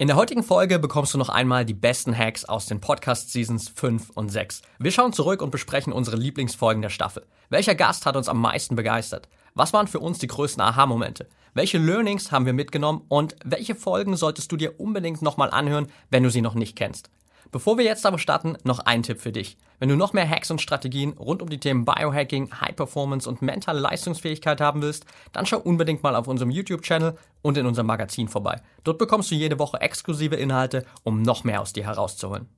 In der heutigen Folge bekommst du noch einmal die besten Hacks aus den Podcast Seasons 5 und 6. Wir schauen zurück und besprechen unsere Lieblingsfolgen der Staffel. Welcher Gast hat uns am meisten begeistert? Was waren für uns die größten Aha-Momente? Welche Learnings haben wir mitgenommen und welche Folgen solltest du dir unbedingt nochmal anhören, wenn du sie noch nicht kennst? Bevor wir jetzt aber starten, noch ein Tipp für dich. Wenn du noch mehr Hacks und Strategien rund um die Themen Biohacking, High Performance und mentale Leistungsfähigkeit haben willst, dann schau unbedingt mal auf unserem YouTube-Channel und in unserem Magazin vorbei. Dort bekommst du jede Woche exklusive Inhalte, um noch mehr aus dir herauszuholen.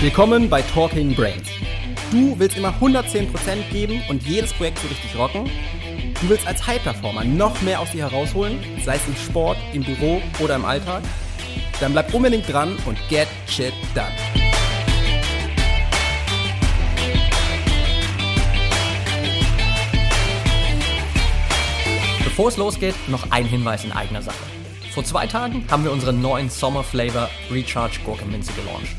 Willkommen bei Talking Brains. Du willst immer 110% geben und jedes Projekt so richtig rocken? Du willst als High-Performer noch mehr aus dir herausholen, sei es im Sport, im Büro oder im Alltag? Dann bleib unbedingt dran und get shit done. Bevor es losgeht, noch ein Hinweis in eigener Sache. Vor zwei Tagen haben wir unseren neuen Sommer-Flavor Recharge Gurkenminze gelauncht.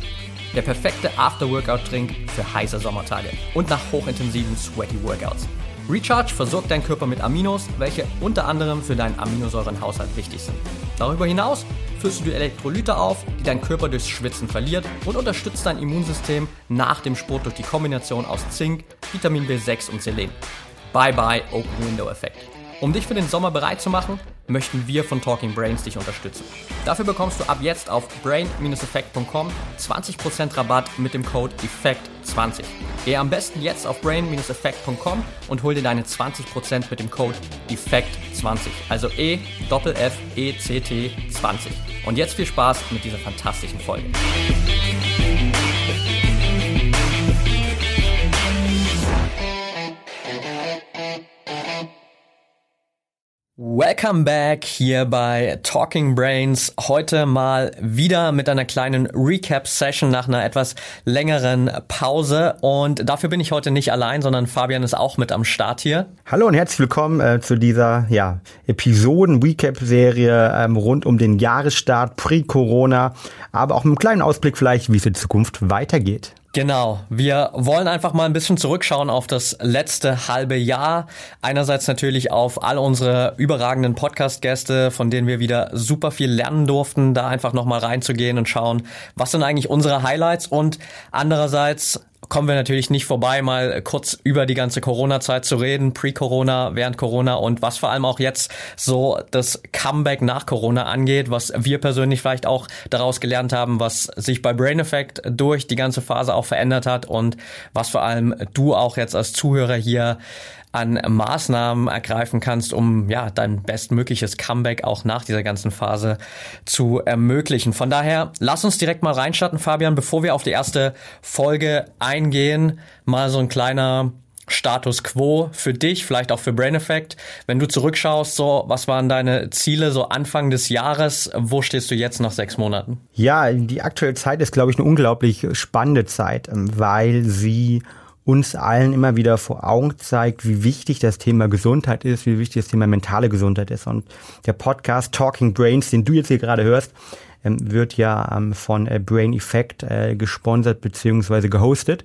Der perfekte After-Workout-Drink für heiße Sommertage und nach hochintensiven Sweaty Workouts. Recharge versorgt deinen Körper mit Aminos, welche unter anderem für deinen Aminosäurenhaushalt wichtig sind. Darüber hinaus führst du Elektrolyte auf, die dein Körper durchs Schwitzen verliert und unterstützt dein Immunsystem nach dem Sport durch die Kombination aus Zink, Vitamin B6 und Selen. Bye bye Open Window Effekt. Um dich für den Sommer bereit zu machen, möchten wir von Talking Brains dich unterstützen. Dafür bekommst du ab jetzt auf brain-effekt.com 20% Rabatt mit dem Code EFFECT20. Geh am besten jetzt auf brain-effekt.com und hol dir deine 20% mit dem Code EFFECT20. Also E F E C T 20. Und jetzt viel Spaß mit dieser fantastischen Folge. Welcome back hier bei Talking Brains. Heute mal wieder mit einer kleinen Recap-Session nach einer etwas längeren Pause. Und dafür bin ich heute nicht allein, sondern Fabian ist auch mit am Start hier. Hallo und herzlich willkommen äh, zu dieser ja, Episoden-Recap-Serie ähm, rund um den Jahresstart pre-Corona, aber auch mit einem kleinen Ausblick vielleicht, wie es in Zukunft weitergeht. Genau, wir wollen einfach mal ein bisschen zurückschauen auf das letzte halbe Jahr. Einerseits natürlich auf all unsere überragenden Podcast-Gäste, von denen wir wieder super viel lernen durften, da einfach nochmal reinzugehen und schauen, was sind eigentlich unsere Highlights und andererseits kommen wir natürlich nicht vorbei, mal kurz über die ganze Corona-Zeit zu reden, pre-Corona, während Corona und was vor allem auch jetzt so das Comeback nach Corona angeht, was wir persönlich vielleicht auch daraus gelernt haben, was sich bei Brain Effect durch die ganze Phase auch verändert hat und was vor allem du auch jetzt als Zuhörer hier an Maßnahmen ergreifen kannst, um ja dein bestmögliches Comeback auch nach dieser ganzen Phase zu ermöglichen. Von daher, lass uns direkt mal reinstarten, Fabian, bevor wir auf die erste Folge eingehen, mal so ein kleiner Status quo für dich, vielleicht auch für Brain Effect. Wenn du zurückschaust, so, was waren deine Ziele so Anfang des Jahres? Wo stehst du jetzt nach sechs Monaten? Ja, die aktuelle Zeit ist, glaube ich, eine unglaublich spannende Zeit, ähm, weil sie uns allen immer wieder vor Augen zeigt, wie wichtig das Thema Gesundheit ist, wie wichtig das Thema mentale Gesundheit ist. Und der Podcast Talking Brains, den du jetzt hier gerade hörst, ähm, wird ja ähm, von äh, Brain Effect äh, gesponsert bzw. gehostet.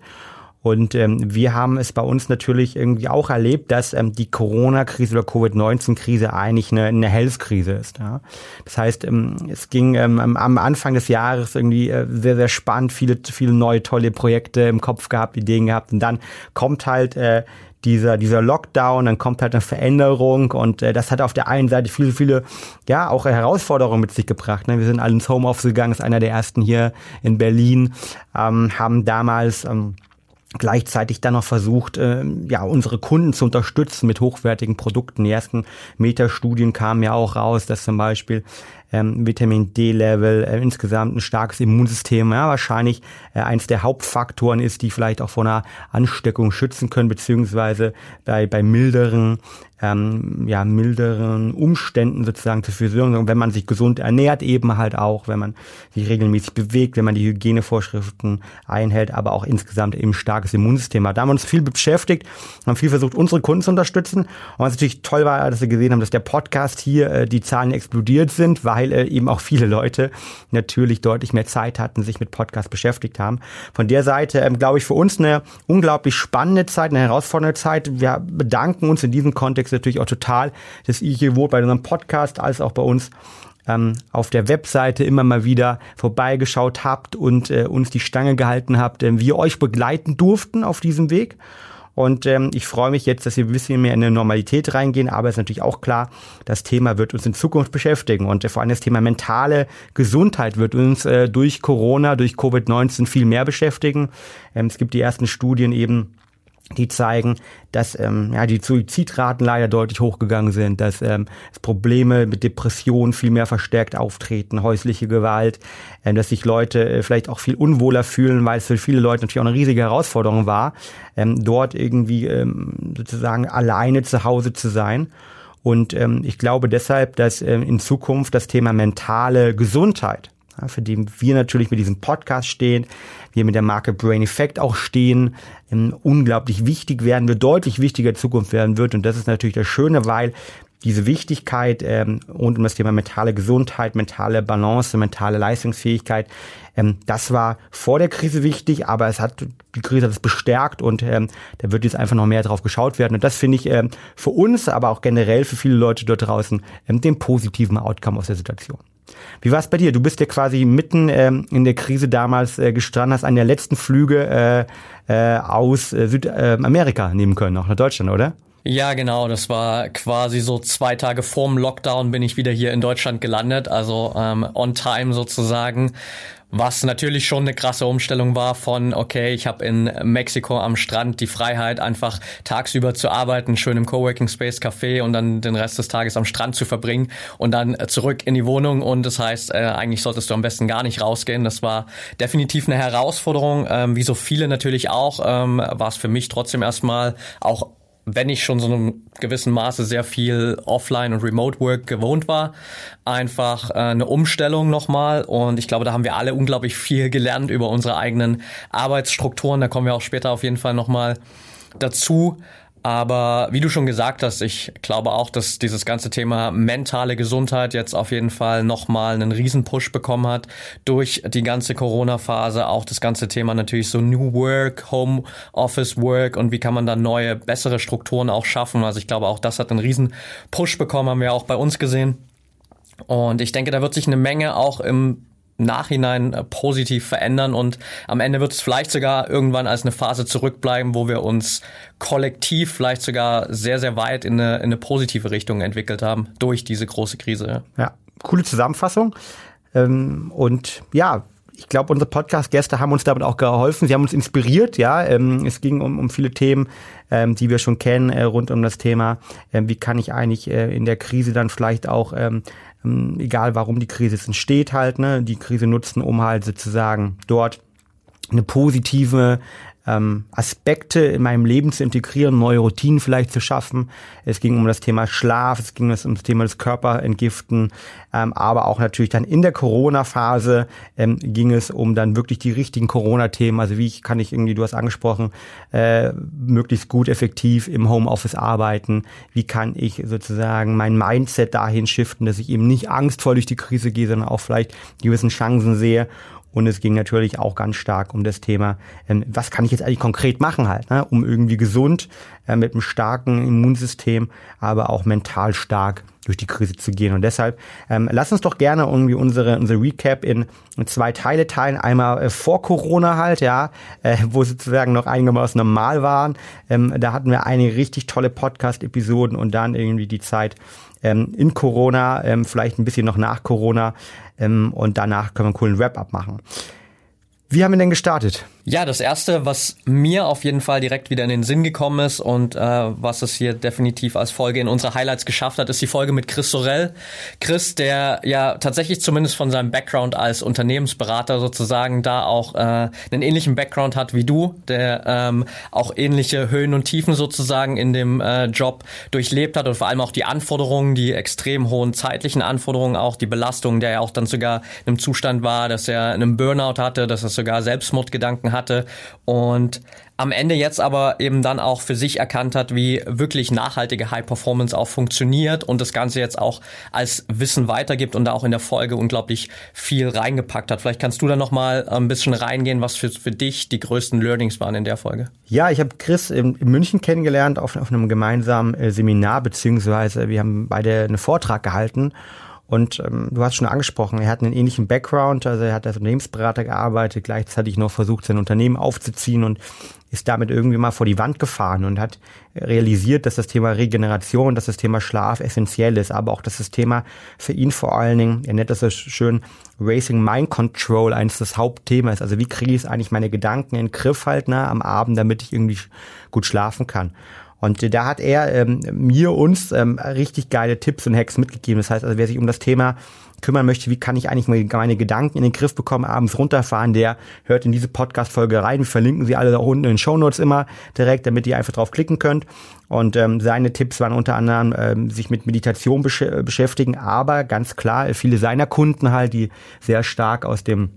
Und ähm, wir haben es bei uns natürlich irgendwie auch erlebt, dass ähm, die Corona-Krise oder Covid-19-Krise eigentlich eine, eine Health-Krise ist. Ja? Das heißt, ähm, es ging ähm, am Anfang des Jahres irgendwie äh, sehr, sehr spannend, viele, viele neue tolle Projekte im Kopf gehabt, Ideen gehabt. Und dann kommt halt äh, dieser, dieser Lockdown, dann kommt halt eine Veränderung und äh, das hat auf der einen Seite viele, viele, ja, auch Herausforderungen mit sich gebracht. Ne? Wir sind alle ins Homeoffice gegangen, ist einer der ersten hier in Berlin, ähm, haben damals ähm, gleichzeitig dann noch versucht, äh, ja, unsere Kunden zu unterstützen mit hochwertigen Produkten. Die ersten Metastudien kamen ja auch raus, dass zum Beispiel ähm, Vitamin D-Level, äh, insgesamt ein starkes Immunsystem, ja, wahrscheinlich äh, eins der Hauptfaktoren ist, die vielleicht auch vor einer Ansteckung schützen können, beziehungsweise bei, bei milderen ähm, ja, milderen Umständen sozusagen zu führen. Und wenn man sich gesund ernährt, eben halt auch, wenn man sich regelmäßig bewegt, wenn man die Hygienevorschriften einhält, aber auch insgesamt eben starkes Immunsystem hat. Da haben wir uns viel beschäftigt, haben viel versucht, unsere Kunden zu unterstützen. Und was natürlich toll war, dass wir gesehen haben, dass der Podcast hier äh, die Zahlen explodiert sind, weil äh, eben auch viele Leute natürlich deutlich mehr Zeit hatten, sich mit Podcast beschäftigt haben. Von der Seite, ähm, glaube ich, für uns eine unglaublich spannende Zeit, eine herausfordernde Zeit. Wir bedanken uns in diesem Kontext natürlich auch total, ihr hier wohl bei unserem Podcast als auch bei uns ähm, auf der Webseite immer mal wieder vorbeigeschaut habt und äh, uns die Stange gehalten habt, äh, wir euch begleiten durften auf diesem Weg. Und ähm, ich freue mich jetzt, dass wir ein bisschen mehr in eine Normalität reingehen, aber es ist natürlich auch klar, das Thema wird uns in Zukunft beschäftigen. Und äh, vor allem das Thema mentale Gesundheit wird uns äh, durch Corona, durch Covid-19 viel mehr beschäftigen. Ähm, es gibt die ersten Studien eben, die zeigen, dass ähm, ja, die Suizidraten leider deutlich hochgegangen sind, dass ähm, Probleme mit Depressionen viel mehr verstärkt auftreten, häusliche Gewalt, ähm, dass sich Leute äh, vielleicht auch viel unwohler fühlen, weil es für viele Leute natürlich auch eine riesige Herausforderung war, ähm, dort irgendwie ähm, sozusagen alleine zu Hause zu sein. Und ähm, ich glaube deshalb, dass ähm, in Zukunft das Thema mentale Gesundheit für den wir natürlich mit diesem Podcast stehen, wir mit der Marke Brain Effect auch stehen, ähm, unglaublich wichtig werden wird, deutlich wichtiger Zukunft werden wird. Und das ist natürlich das Schöne, weil diese Wichtigkeit ähm, rund um das Thema mentale Gesundheit, mentale Balance, mentale Leistungsfähigkeit, ähm, das war vor der Krise wichtig, aber es hat die Krise hat es bestärkt und ähm, da wird jetzt einfach noch mehr drauf geschaut werden. Und das finde ich ähm, für uns, aber auch generell für viele Leute dort draußen ähm, den positiven Outcome aus der Situation. Wie war es bei dir? Du bist ja quasi mitten ähm, in der Krise damals äh, gestanden, hast einen der letzten Flüge äh, äh, aus äh, Südamerika nehmen können, auch nach Deutschland, oder? Ja, genau. Das war quasi so zwei Tage vorm Lockdown bin ich wieder hier in Deutschland gelandet, also ähm, on time sozusagen. Was natürlich schon eine krasse Umstellung war von, okay, ich habe in Mexiko am Strand die Freiheit, einfach tagsüber zu arbeiten, schön im Coworking Space Café und dann den Rest des Tages am Strand zu verbringen und dann zurück in die Wohnung. Und das heißt, äh, eigentlich solltest du am besten gar nicht rausgehen. Das war definitiv eine Herausforderung. Ähm, wie so viele natürlich auch, ähm, war es für mich trotzdem erstmal auch wenn ich schon so einem gewissen Maße sehr viel Offline und Remote Work gewohnt war, einfach äh, eine Umstellung nochmal. Und ich glaube, da haben wir alle unglaublich viel gelernt über unsere eigenen Arbeitsstrukturen. Da kommen wir auch später auf jeden Fall nochmal dazu. Aber wie du schon gesagt hast, ich glaube auch, dass dieses ganze Thema mentale Gesundheit jetzt auf jeden Fall nochmal einen Riesenpush bekommen hat durch die ganze Corona-Phase. Auch das ganze Thema natürlich so New Work, Home Office Work und wie kann man da neue, bessere Strukturen auch schaffen. Also ich glaube auch, das hat einen Riesenpush bekommen, haben wir auch bei uns gesehen. Und ich denke, da wird sich eine Menge auch im Nachhinein äh, positiv verändern und am Ende wird es vielleicht sogar irgendwann als eine Phase zurückbleiben, wo wir uns kollektiv vielleicht sogar sehr, sehr weit in eine, in eine positive Richtung entwickelt haben durch diese große Krise. Ja, coole Zusammenfassung. Ähm, und ja, ich glaube, unsere Podcast-Gäste haben uns damit auch geholfen. Sie haben uns inspiriert, ja. Ähm, es ging um, um viele Themen, ähm, die wir schon kennen, äh, rund um das Thema, wie kann ich eigentlich äh, in der Krise dann vielleicht auch ähm, egal warum die Krise entsteht halt, ne, die Krise nutzen, um halt sozusagen dort eine positive ähm, Aspekte in meinem Leben zu integrieren, neue Routinen vielleicht zu schaffen. Es ging um das Thema Schlaf, es ging um das Thema des Körperentgiften, ähm, aber auch natürlich dann in der Corona-Phase ähm, ging es um dann wirklich die richtigen Corona-Themen. Also wie kann ich irgendwie, du hast angesprochen, äh, möglichst gut effektiv im Homeoffice arbeiten? Wie kann ich sozusagen mein Mindset dahin shiften, dass ich eben nicht angstvoll durch die Krise gehe, sondern auch vielleicht gewissen Chancen sehe und es ging natürlich auch ganz stark um das Thema, ähm, was kann ich jetzt eigentlich konkret machen halt, ne, um irgendwie gesund äh, mit einem starken Immunsystem, aber auch mental stark durch die Krise zu gehen. Und deshalb ähm, lass uns doch gerne irgendwie unsere, unsere Recap in, zwei Teile teilen. Einmal äh, vor Corona halt, ja, äh, wo sozusagen noch einigermaßen normal waren. Ähm, da hatten wir einige richtig tolle Podcast-Episoden und dann irgendwie die Zeit ähm, in Corona, ähm, vielleicht ein bisschen noch nach Corona ähm, und danach können wir einen coolen Wrap-up machen. Wie haben wir denn gestartet? Ja, das erste, was mir auf jeden Fall direkt wieder in den Sinn gekommen ist und äh, was es hier definitiv als Folge in unsere Highlights geschafft hat, ist die Folge mit Chris Sorel. Chris, der ja tatsächlich zumindest von seinem Background als Unternehmensberater sozusagen da auch äh, einen ähnlichen Background hat wie du, der ähm, auch ähnliche Höhen und Tiefen sozusagen in dem äh, Job durchlebt hat und vor allem auch die Anforderungen, die extrem hohen zeitlichen Anforderungen, auch die Belastung, der ja auch dann sogar in einem Zustand war, dass er einen Burnout hatte, dass er sogar Selbstmordgedanken hatte und am Ende jetzt aber eben dann auch für sich erkannt hat, wie wirklich nachhaltige High Performance auch funktioniert und das Ganze jetzt auch als Wissen weitergibt und da auch in der Folge unglaublich viel reingepackt hat. Vielleicht kannst du da noch mal ein bisschen reingehen, was für, für dich die größten Learnings waren in der Folge. Ja, ich habe Chris in, München kennengelernt auf, auf einem gemeinsamen äh, Seminar, beziehungsweise wir haben beide einen Vortrag gehalten und ähm, du hast schon angesprochen, er hat einen ähnlichen Background, also er hat als Unternehmensberater gearbeitet, gleichzeitig noch versucht, sein Unternehmen aufzuziehen und ist damit irgendwie mal vor die Wand gefahren und hat realisiert, dass das Thema Regeneration, dass das Thema Schlaf essentiell ist, aber auch, dass das Thema für ihn vor allen Dingen, er nennt das so schön, Racing Mind Control eines das Hauptthema ist. Also wie kriege ich eigentlich meine Gedanken in den Griff halt nah am Abend, damit ich irgendwie gut schlafen kann. Und da hat er ähm, mir uns ähm, richtig geile Tipps und Hacks mitgegeben. Das heißt also, wer sich um das Thema kümmern möchte, wie kann ich eigentlich meine Gedanken in den Griff bekommen, abends runterfahren, der hört in diese Podcast-Folge rein. Wir verlinken sie alle da unten in den Show Notes immer direkt, damit ihr einfach drauf klicken könnt. Und ähm, seine Tipps waren unter anderem ähm, sich mit Meditation besch beschäftigen, aber ganz klar, viele seiner Kunden halt, die sehr stark aus dem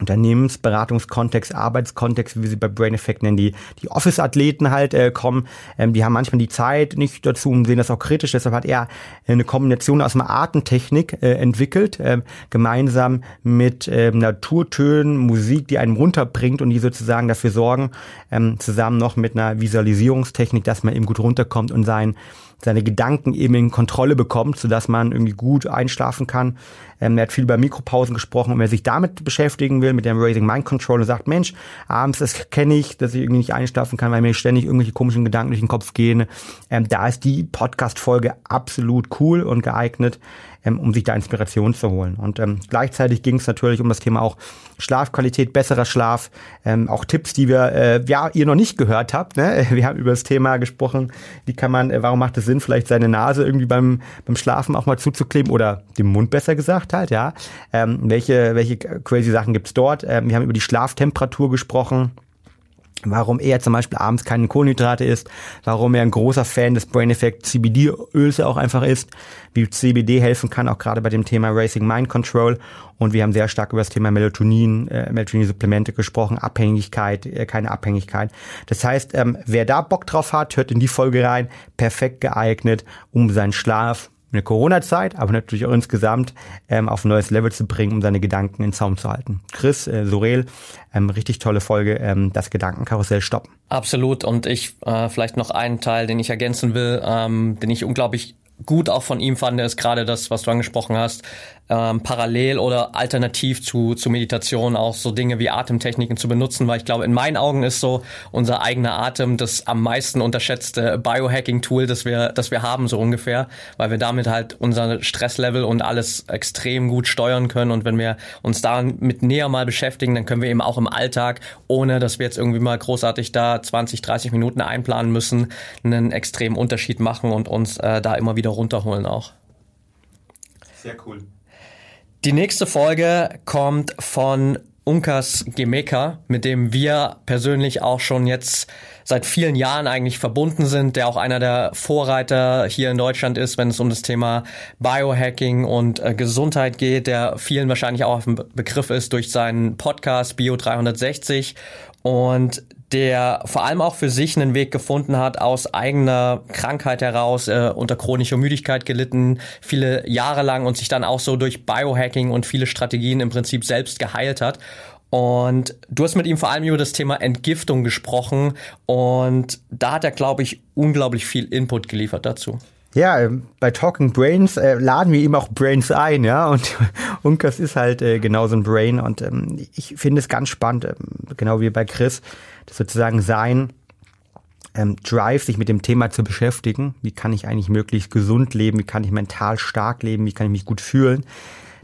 Unternehmensberatungskontext, Arbeitskontext, wie sie bei Brain Effect nennen, die, die Office-Athleten halt äh, kommen. Ähm, die haben manchmal die Zeit nicht dazu und sehen das auch kritisch. Deshalb hat er eine Kombination aus einer Artentechnik äh, entwickelt, äh, gemeinsam mit äh, Naturtönen, Musik, die einen runterbringt und die sozusagen dafür sorgen, ähm, zusammen noch mit einer Visualisierungstechnik, dass man eben gut runterkommt und sein seine Gedanken eben in Kontrolle bekommt, sodass man irgendwie gut einschlafen kann. Ähm, er hat viel über Mikropausen gesprochen und wer sich damit beschäftigen will, mit dem Raising Mind Control und sagt, Mensch, abends, das kenne ich, dass ich irgendwie nicht einschlafen kann, weil mir ständig irgendwelche komischen Gedanken durch den Kopf gehen. Ähm, da ist die Podcast-Folge absolut cool und geeignet ähm, um sich da Inspiration zu holen. Und ähm, gleichzeitig ging es natürlich um das Thema auch Schlafqualität, besserer Schlaf, ähm, auch Tipps, die wir, äh, ja, ihr noch nicht gehört habt. Ne? Wir haben über das Thema gesprochen, wie kann man, äh, warum macht es Sinn, vielleicht seine Nase irgendwie beim, beim Schlafen auch mal zuzukleben oder den Mund besser gesagt halt, ja. Ähm, welche, welche crazy Sachen gibt's dort? Ähm, wir haben über die Schlaftemperatur gesprochen warum er zum Beispiel abends keine Kohlenhydrate isst, warum er ein großer Fan des Brain Effect CBD-Öls auch einfach ist, wie CBD helfen kann, auch gerade bei dem Thema Racing Mind Control. Und wir haben sehr stark über das Thema Melatonin, äh, Melatonin-Supplemente gesprochen, Abhängigkeit, äh, keine Abhängigkeit. Das heißt, ähm, wer da Bock drauf hat, hört in die Folge rein, perfekt geeignet, um seinen Schlaf in der Corona-Zeit, aber natürlich auch insgesamt ähm, auf ein neues Level zu bringen, um seine Gedanken in Zaum zu halten. Chris, äh, Sorel, ähm, richtig tolle Folge, ähm, das Gedankenkarussell stoppen. Absolut. Und ich äh, vielleicht noch einen Teil, den ich ergänzen will, ähm, den ich unglaublich gut auch von ihm fand, ist gerade das, was du angesprochen hast, ähm, parallel oder alternativ zu, zu Meditation auch so Dinge wie Atemtechniken zu benutzen, weil ich glaube, in meinen Augen ist so unser eigener Atem das am meisten unterschätzte Biohacking-Tool, das wir, das wir haben, so ungefähr, weil wir damit halt unser Stresslevel und alles extrem gut steuern können und wenn wir uns damit näher mal beschäftigen, dann können wir eben auch im Alltag, ohne dass wir jetzt irgendwie mal großartig da 20, 30 Minuten einplanen müssen, einen extremen Unterschied machen und uns äh, da immer wieder runterholen auch. Sehr cool. Die nächste Folge kommt von Unkas Gemeka, mit dem wir persönlich auch schon jetzt seit vielen Jahren eigentlich verbunden sind, der auch einer der Vorreiter hier in Deutschland ist, wenn es um das Thema Biohacking und äh, Gesundheit geht, der vielen wahrscheinlich auch auf dem Begriff ist durch seinen Podcast Bio 360 und der vor allem auch für sich einen Weg gefunden hat, aus eigener Krankheit heraus, äh, unter chronischer Müdigkeit gelitten, viele Jahre lang und sich dann auch so durch Biohacking und viele Strategien im Prinzip selbst geheilt hat. Und du hast mit ihm vor allem über das Thema Entgiftung gesprochen und da hat er, glaube ich, unglaublich viel Input geliefert dazu. Ja, ähm, bei Talking Brains äh, laden wir ihm auch Brains ein, ja, und Unkas ist halt äh, genauso ein Brain. Und ähm, ich finde es ganz spannend, ähm, genau wie bei Chris, dass sozusagen sein ähm, Drive, sich mit dem Thema zu beschäftigen, wie kann ich eigentlich möglichst gesund leben, wie kann ich mental stark leben, wie kann ich mich gut fühlen,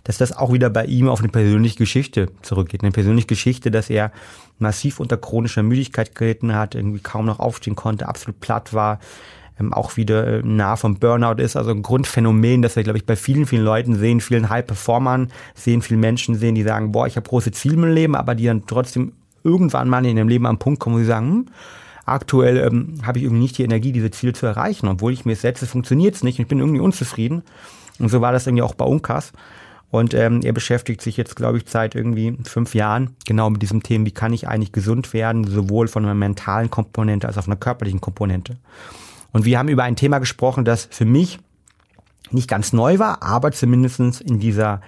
dass das auch wieder bei ihm auf eine persönliche Geschichte zurückgeht. Eine persönliche Geschichte, dass er massiv unter chronischer Müdigkeit gelitten hat, irgendwie kaum noch aufstehen konnte, absolut platt war, ähm, auch wieder äh, nah vom Burnout ist. Also ein Grundphänomen, das wir, glaube ich, bei vielen, vielen Leuten sehen, vielen High-Performern sehen, vielen Menschen sehen, die sagen, boah, ich habe große Ziele im Leben, aber die dann trotzdem irgendwann mal in ihrem Leben am Punkt kommen, wo sie sagen, hm, aktuell ähm, habe ich irgendwie nicht die Energie, diese Ziele zu erreichen. Obwohl ich mir setze, funktioniert es nicht und ich bin irgendwie unzufrieden. Und so war das irgendwie auch bei Unkas. Und ähm, er beschäftigt sich jetzt, glaube ich, seit irgendwie fünf Jahren genau mit diesem Thema, wie kann ich eigentlich gesund werden, sowohl von einer mentalen Komponente als auch von einer körperlichen Komponente. Und wir haben über ein Thema gesprochen, das für mich nicht ganz neu war, aber zumindestens in dieser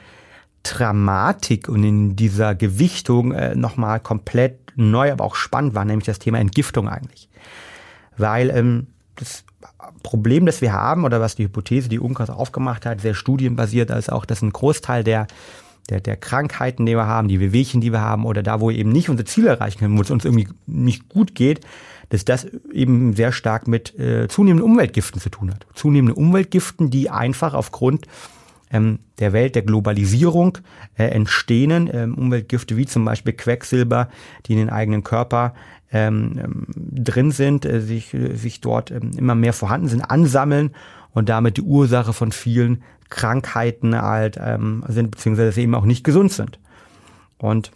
Dramatik und in dieser Gewichtung äh, nochmal komplett neu, aber auch spannend war, nämlich das Thema Entgiftung eigentlich. Weil ähm, das Problem, das wir haben, oder was die Hypothese, die UNCAS aufgemacht hat, sehr studienbasiert, als auch, dass ein Großteil der, der, der Krankheiten, die wir haben, die Wehwehchen, die wir haben, oder da, wo wir eben nicht unsere Ziele erreichen können, wo es uns irgendwie nicht gut geht, dass das eben sehr stark mit äh, zunehmenden Umweltgiften zu tun hat. Zunehmende Umweltgiften, die einfach aufgrund ähm, der Welt der Globalisierung äh, entstehen. Ähm, Umweltgifte wie zum Beispiel Quecksilber, die in den eigenen Körper ähm, ähm drin sind, äh, sich, sich dort ähm, immer mehr vorhanden sind, ansammeln und damit die Ursache von vielen Krankheiten halt ähm, sind, beziehungsweise eben auch nicht gesund sind. Und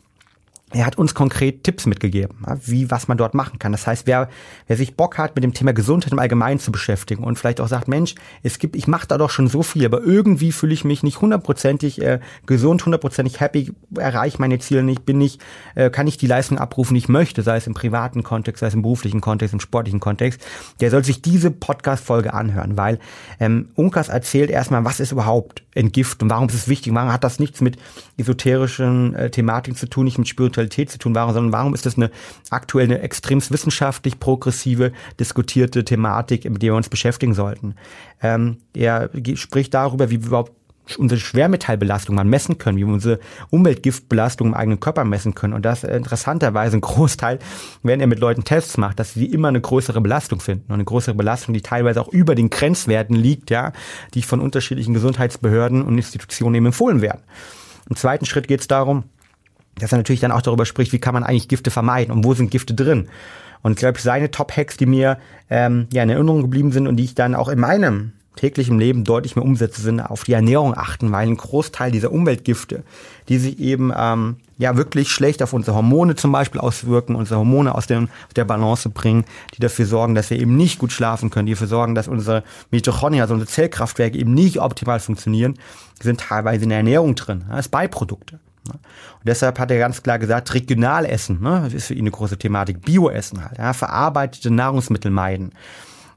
er hat uns konkret Tipps mitgegeben, wie, was man dort machen kann. Das heißt, wer, wer sich Bock hat, mit dem Thema Gesundheit im Allgemeinen zu beschäftigen und vielleicht auch sagt, Mensch, es gibt, ich mache da doch schon so viel, aber irgendwie fühle ich mich nicht hundertprozentig äh, gesund, hundertprozentig happy, erreiche meine Ziele nicht, bin nicht, äh, kann ich die Leistung abrufen, die ich möchte, sei es im privaten Kontext, sei es im beruflichen Kontext, im sportlichen Kontext, der soll sich diese Podcast-Folge anhören, weil ähm, Unkas erzählt erstmal, was ist überhaupt Entgiften, warum ist es wichtig, warum hat das nichts mit esoterischen äh, Thematiken zu tun, nicht mit Spiritualität, zu tun waren, sondern warum ist das eine aktuell eine extremst wissenschaftlich progressive, diskutierte Thematik, mit der wir uns beschäftigen sollten. Ähm, er spricht darüber, wie überhaupt unsere Schwermetallbelastung mal messen können, wie wir unsere Umweltgiftbelastung im eigenen Körper messen können. Und das interessanterweise ein Großteil, wenn er mit Leuten Tests macht, dass sie immer eine größere Belastung finden. Und eine größere Belastung, die teilweise auch über den Grenzwerten liegt, ja, die von unterschiedlichen Gesundheitsbehörden und Institutionen eben empfohlen werden. Im zweiten Schritt geht es darum, dass er natürlich dann auch darüber spricht, wie kann man eigentlich Gifte vermeiden und wo sind Gifte drin. Und ich glaube, seine Top-Hacks, die mir ähm, ja in Erinnerung geblieben sind und die ich dann auch in meinem täglichen Leben deutlich mehr umsetze, sind auf die Ernährung achten, weil ein Großteil dieser Umweltgifte, die sich eben ähm, ja wirklich schlecht auf unsere Hormone zum Beispiel auswirken, unsere Hormone aus, dem, der Balance bringen, die dafür sorgen, dass wir eben nicht gut schlafen können, die dafür sorgen, dass unsere Mitochondrien, also unsere Zellkraftwerke eben nicht optimal funktionieren, sind teilweise in der Ernährung drin, als Beiprodukte. Ne? Und deshalb hat er ganz klar gesagt, regional essen, ne, das ist für ihn eine große Thematik, Bio-Essen halt, ja, verarbeitete Nahrungsmittel meiden.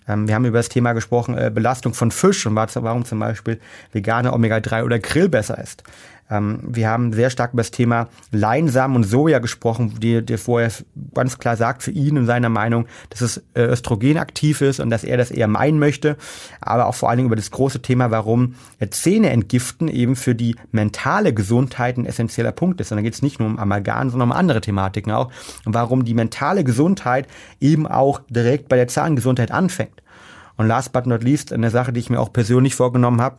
Ähm, wir haben über das Thema gesprochen, äh, Belastung von Fisch und warum zum Beispiel vegane Omega-3 oder Grill besser ist. Ähm, wir haben sehr stark über das Thema Leinsamen und Soja gesprochen, die, der vorher ganz klar sagt für ihn in seiner Meinung, dass es äh, östrogenaktiv ist und dass er das eher meinen möchte. Aber auch vor allen Dingen über das große Thema, warum Zähne entgiften eben für die mentale Gesundheit ein essentieller Punkt ist. Und da geht es nicht nur um Amalgam, sondern um andere Thematiken auch. Und warum die mentale Gesundheit eben auch direkt bei der Zahngesundheit anfängt. Und last but not least, eine Sache, die ich mir auch persönlich vorgenommen habe,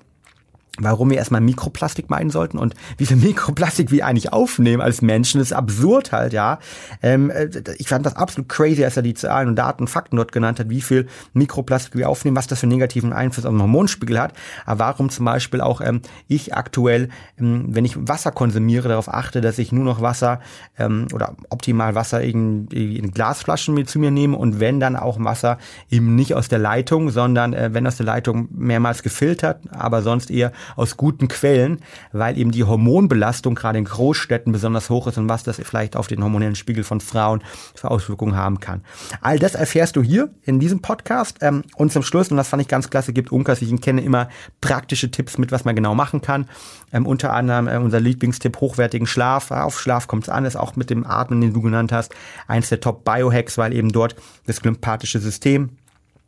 warum wir erstmal Mikroplastik meinen sollten und wie viel Mikroplastik wir eigentlich aufnehmen als Menschen, ist absurd halt, ja. Ähm, äh, ich fand das absolut crazy, als er die Zahlen und Daten, Fakten dort genannt hat, wie viel Mikroplastik wir aufnehmen, was das für einen negativen Einfluss auf den Hormonspiegel hat. Aber warum zum Beispiel auch ähm, ich aktuell, ähm, wenn ich Wasser konsumiere, darauf achte, dass ich nur noch Wasser ähm, oder optimal Wasser irgendwie in Glasflaschen mit zu mir nehme und wenn dann auch Wasser eben nicht aus der Leitung, sondern äh, wenn aus der Leitung mehrmals gefiltert, aber sonst eher aus guten Quellen, weil eben die Hormonbelastung gerade in Großstädten besonders hoch ist und was das vielleicht auf den hormonellen Spiegel von Frauen für Auswirkungen haben kann. All das erfährst du hier in diesem Podcast. Ähm, und zum Schluss, und das fand ich ganz klasse, gibt Unkas, ich ihn kenne, immer praktische Tipps mit, was man genau machen kann. Ähm, unter anderem äh, unser Lieblingstipp, hochwertigen Schlaf. Auf Schlaf kommt es an, ist auch mit dem Atmen, den du genannt hast, eins der Top-Biohacks, weil eben dort das glympathische System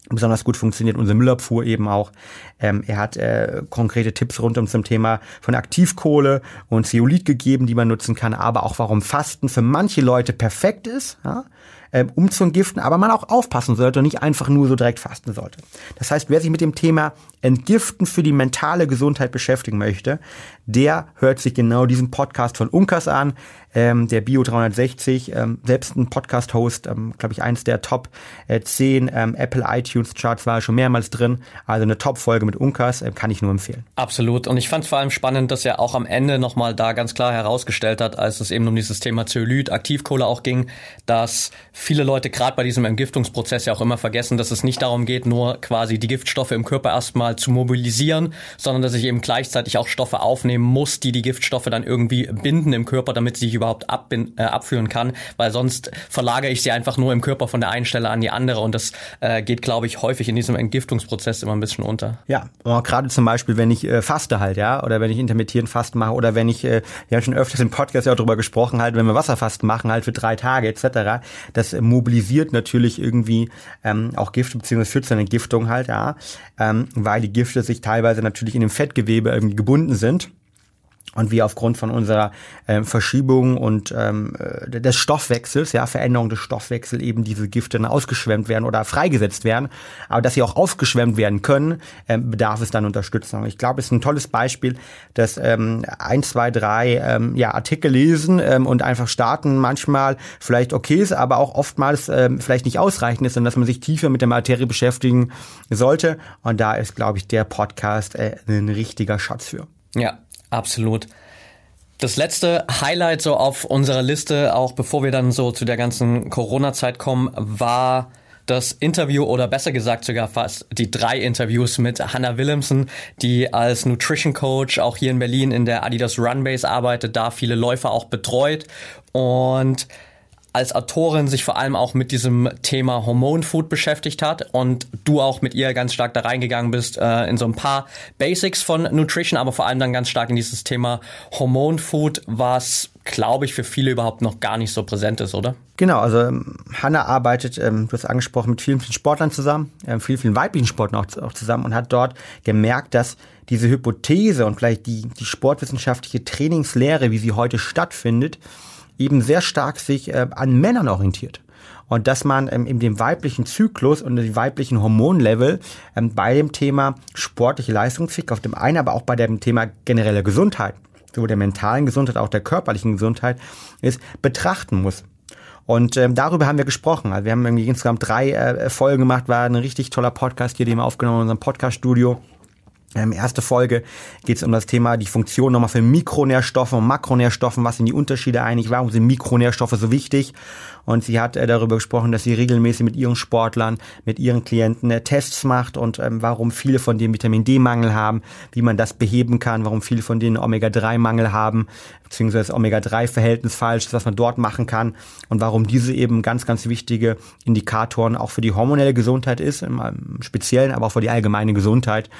besonders gut funktioniert, unsere Müllabfuhr eben auch. Ähm, er hat äh, konkrete Tipps rund um zum Thema von Aktivkohle und Zeolit gegeben, die man nutzen kann, aber auch warum Fasten für manche Leute perfekt ist. Ja? ähm, um zu entgiften, aber man auch aufpassen sollte und nicht einfach nur so direkt fasten sollte. Das heißt, wer sich mit dem Thema Entgiften für die mentale Gesundheit beschäftigen möchte, der hört sich genau diesen Podcast von Unkas an, ähm, der Bio 360, ähm, selbst ein Podcast-Host, ähm, glaube ich, eins der Top äh, 10 ähm, Apple iTunes Charts war schon mehrmals drin. Also eine Top-Folge mit Unkas, äh, kann ich nur empfehlen. Absolut. Und ich fand es vor allem spannend, dass er auch am Ende nochmal da ganz klar herausgestellt hat, als es eben um dieses Thema Zeolyt, Aktivkohle auch ging, dass viele Leute gerade bei diesem Entgiftungsprozess ja auch immer vergessen, dass es nicht darum geht, nur quasi die Giftstoffe im Körper erstmal zu mobilisieren, sondern dass ich eben gleichzeitig auch Stoffe aufnehme, nehmen muss, die die Giftstoffe dann irgendwie binden im Körper, damit sie sich überhaupt abbind, äh, abführen kann, weil sonst verlagere ich sie einfach nur im Körper von der einen Stelle an die andere und das äh, geht, glaube ich, häufig in diesem Entgiftungsprozess immer ein bisschen unter. Ja, gerade zum Beispiel, wenn ich äh, faste halt, ja, oder wenn ich intermittierend Fasten mache oder wenn ich, äh, wir haben schon öfters im Podcast ja auch darüber gesprochen, halt, wenn wir Wasserfasten machen, halt für drei Tage etc., das mobilisiert natürlich irgendwie ähm, auch Gifte beziehungsweise führt zu einer Entgiftung halt, ja, ähm, weil die Gifte sich teilweise natürlich in dem Fettgewebe irgendwie gebunden sind und wir aufgrund von unserer äh, Verschiebung und ähm, äh, des Stoffwechsels, ja, Veränderung des Stoffwechsels eben diese Gifte dann ausgeschwemmt werden oder freigesetzt werden, aber dass sie auch ausgeschwemmt werden können, äh, bedarf es dann Unterstützung. Ich glaube, es ist ein tolles Beispiel, dass ähm, ein, zwei, drei ähm, ja, Artikel lesen ähm, und einfach starten manchmal vielleicht okay ist, aber auch oftmals ähm, vielleicht nicht ausreichend ist und dass man sich tiefer mit der Materie beschäftigen sollte. Und da ist, glaube ich, der Podcast äh, ein richtiger Schatz für. Ja, Absolut. Das letzte Highlight so auf unserer Liste, auch bevor wir dann so zu der ganzen Corona-Zeit kommen, war das Interview oder besser gesagt sogar fast die drei Interviews mit Hannah Williamson, die als Nutrition Coach auch hier in Berlin in der Adidas Runbase arbeitet, da viele Läufer auch betreut und als Autorin sich vor allem auch mit diesem Thema Hormonfood beschäftigt hat und du auch mit ihr ganz stark da reingegangen bist äh, in so ein paar Basics von Nutrition, aber vor allem dann ganz stark in dieses Thema Hormonfood, was glaube ich für viele überhaupt noch gar nicht so präsent ist, oder? Genau, also ähm, Hanna arbeitet, ähm, du hast angesprochen, mit vielen, vielen Sportlern zusammen, ähm, vielen, vielen weiblichen Sportlern auch, auch zusammen und hat dort gemerkt, dass diese Hypothese und vielleicht die, die sportwissenschaftliche Trainingslehre, wie sie heute stattfindet, eben sehr stark sich äh, an Männern orientiert. Und dass man ähm, in dem weiblichen Zyklus und dem weiblichen Hormonlevel ähm, bei dem Thema sportliche Leistungsfähigkeit auf dem einen, aber auch bei dem Thema generelle Gesundheit, sowohl der mentalen Gesundheit, auch der körperlichen Gesundheit ist, betrachten muss. Und ähm, darüber haben wir gesprochen. Also wir haben irgendwie insgesamt drei äh, Folgen gemacht, war ein richtig toller Podcast hier, den wir aufgenommen in unserem Podcaststudio. Ähm, erste Folge geht es um das Thema die Funktion nochmal für Mikronährstoffe und Makronährstoffen. Was sind die Unterschiede eigentlich? Warum sind Mikronährstoffe so wichtig? Und sie hat äh, darüber gesprochen, dass sie regelmäßig mit ihren Sportlern, mit ihren Klienten äh, Tests macht und ähm, warum viele von denen Vitamin D-Mangel haben, wie man das beheben kann, warum viele von denen Omega-3-Mangel haben, beziehungsweise Omega-3-Verhältnis falsch ist, was man dort machen kann und warum diese eben ganz, ganz wichtige Indikatoren auch für die hormonelle Gesundheit ist, im, im Speziellen, aber auch für die allgemeine Gesundheit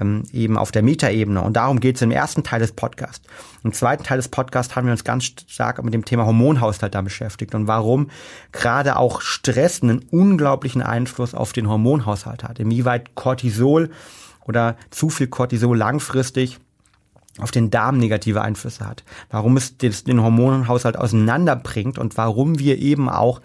ähm, eben auf der Metaebene. Und darum geht es im ersten Teil des Podcasts. Im zweiten Teil des Podcasts haben wir uns ganz stark mit dem Thema Hormonhaushalt da beschäftigt und warum gerade auch Stress einen unglaublichen Einfluss auf den Hormonhaushalt hat. Inwieweit Cortisol oder zu viel Cortisol langfristig auf den Darm negative Einflüsse hat, warum es den Hormonhaushalt auseinanderbringt und warum wir eben auch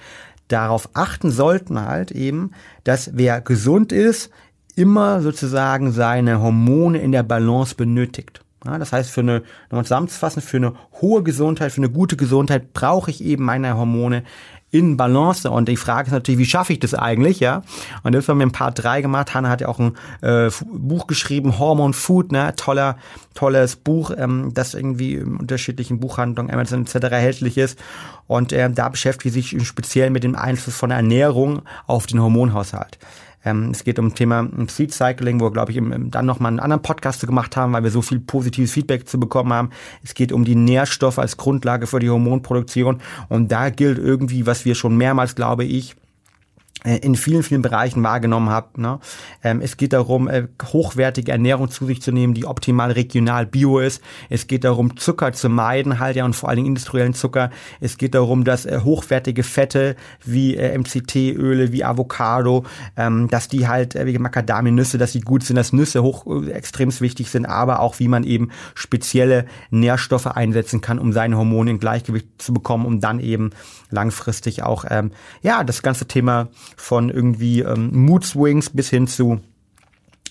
darauf achten sollten halt eben, dass wer gesund ist, immer sozusagen seine Hormone in der Balance benötigt. Ja, das heißt, für eine, nochmal zusammenzufassen, für eine hohe Gesundheit, für eine gute Gesundheit brauche ich eben meine Hormone in Balance. Und die Frage ist natürlich, wie schaffe ich das eigentlich, ja? Und das haben wir in Part 3 gemacht. Hanna hat ja auch ein äh, Buch geschrieben, Hormon Food, ne? Toller, tolles Buch, ähm, das irgendwie in unterschiedlichen Buchhandlungen, Amazon etc. erhältlich ist. Und äh, da beschäftigt sich speziell mit dem Einfluss von Ernährung auf den Hormonhaushalt. Ähm, es geht um das Thema Seed Cycling, wo wir, glaube ich, im, dann nochmal einen anderen Podcast gemacht haben, weil wir so viel positives Feedback zu bekommen haben. Es geht um die Nährstoffe als Grundlage für die Hormonproduktion. Und da gilt irgendwie, was wir schon mehrmals, glaube ich, in vielen, vielen Bereichen wahrgenommen habe. Ne? Ähm, es geht darum, äh, hochwertige Ernährung zu sich zu nehmen, die optimal regional bio ist. Es geht darum, Zucker zu meiden, halt ja, und vor allen Dingen industriellen Zucker. Es geht darum, dass äh, hochwertige Fette wie äh, MCT-Öle, wie Avocado, ähm, dass die halt, äh, wie Macadamiennüsse, dass die gut sind, dass Nüsse hoch äh, extrem wichtig sind, aber auch wie man eben spezielle Nährstoffe einsetzen kann, um seine Hormone in Gleichgewicht zu bekommen, um dann eben langfristig auch, ähm, ja, das ganze Thema von irgendwie ähm, Mood Swings bis hin zu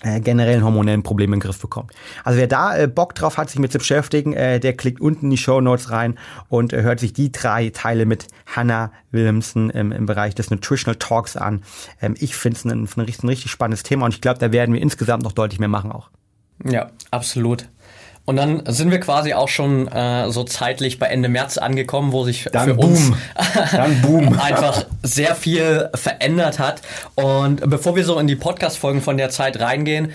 äh, generellen hormonellen Problemen in den Griff bekommt. Also wer da äh, Bock drauf hat, sich mit zu beschäftigen, äh, der klickt unten in die Show Notes rein und äh, hört sich die drei Teile mit Hannah Williamson ähm, im Bereich des Nutritional Talks an. Ähm, ich finde es ein, ein, richtig, ein richtig spannendes Thema und ich glaube, da werden wir insgesamt noch deutlich mehr machen auch. Ja, absolut. Und dann sind wir quasi auch schon äh, so zeitlich bei Ende März angekommen, wo sich dann für boom. uns dann boom. einfach sehr viel verändert hat. Und bevor wir so in die Podcast-Folgen von der Zeit reingehen,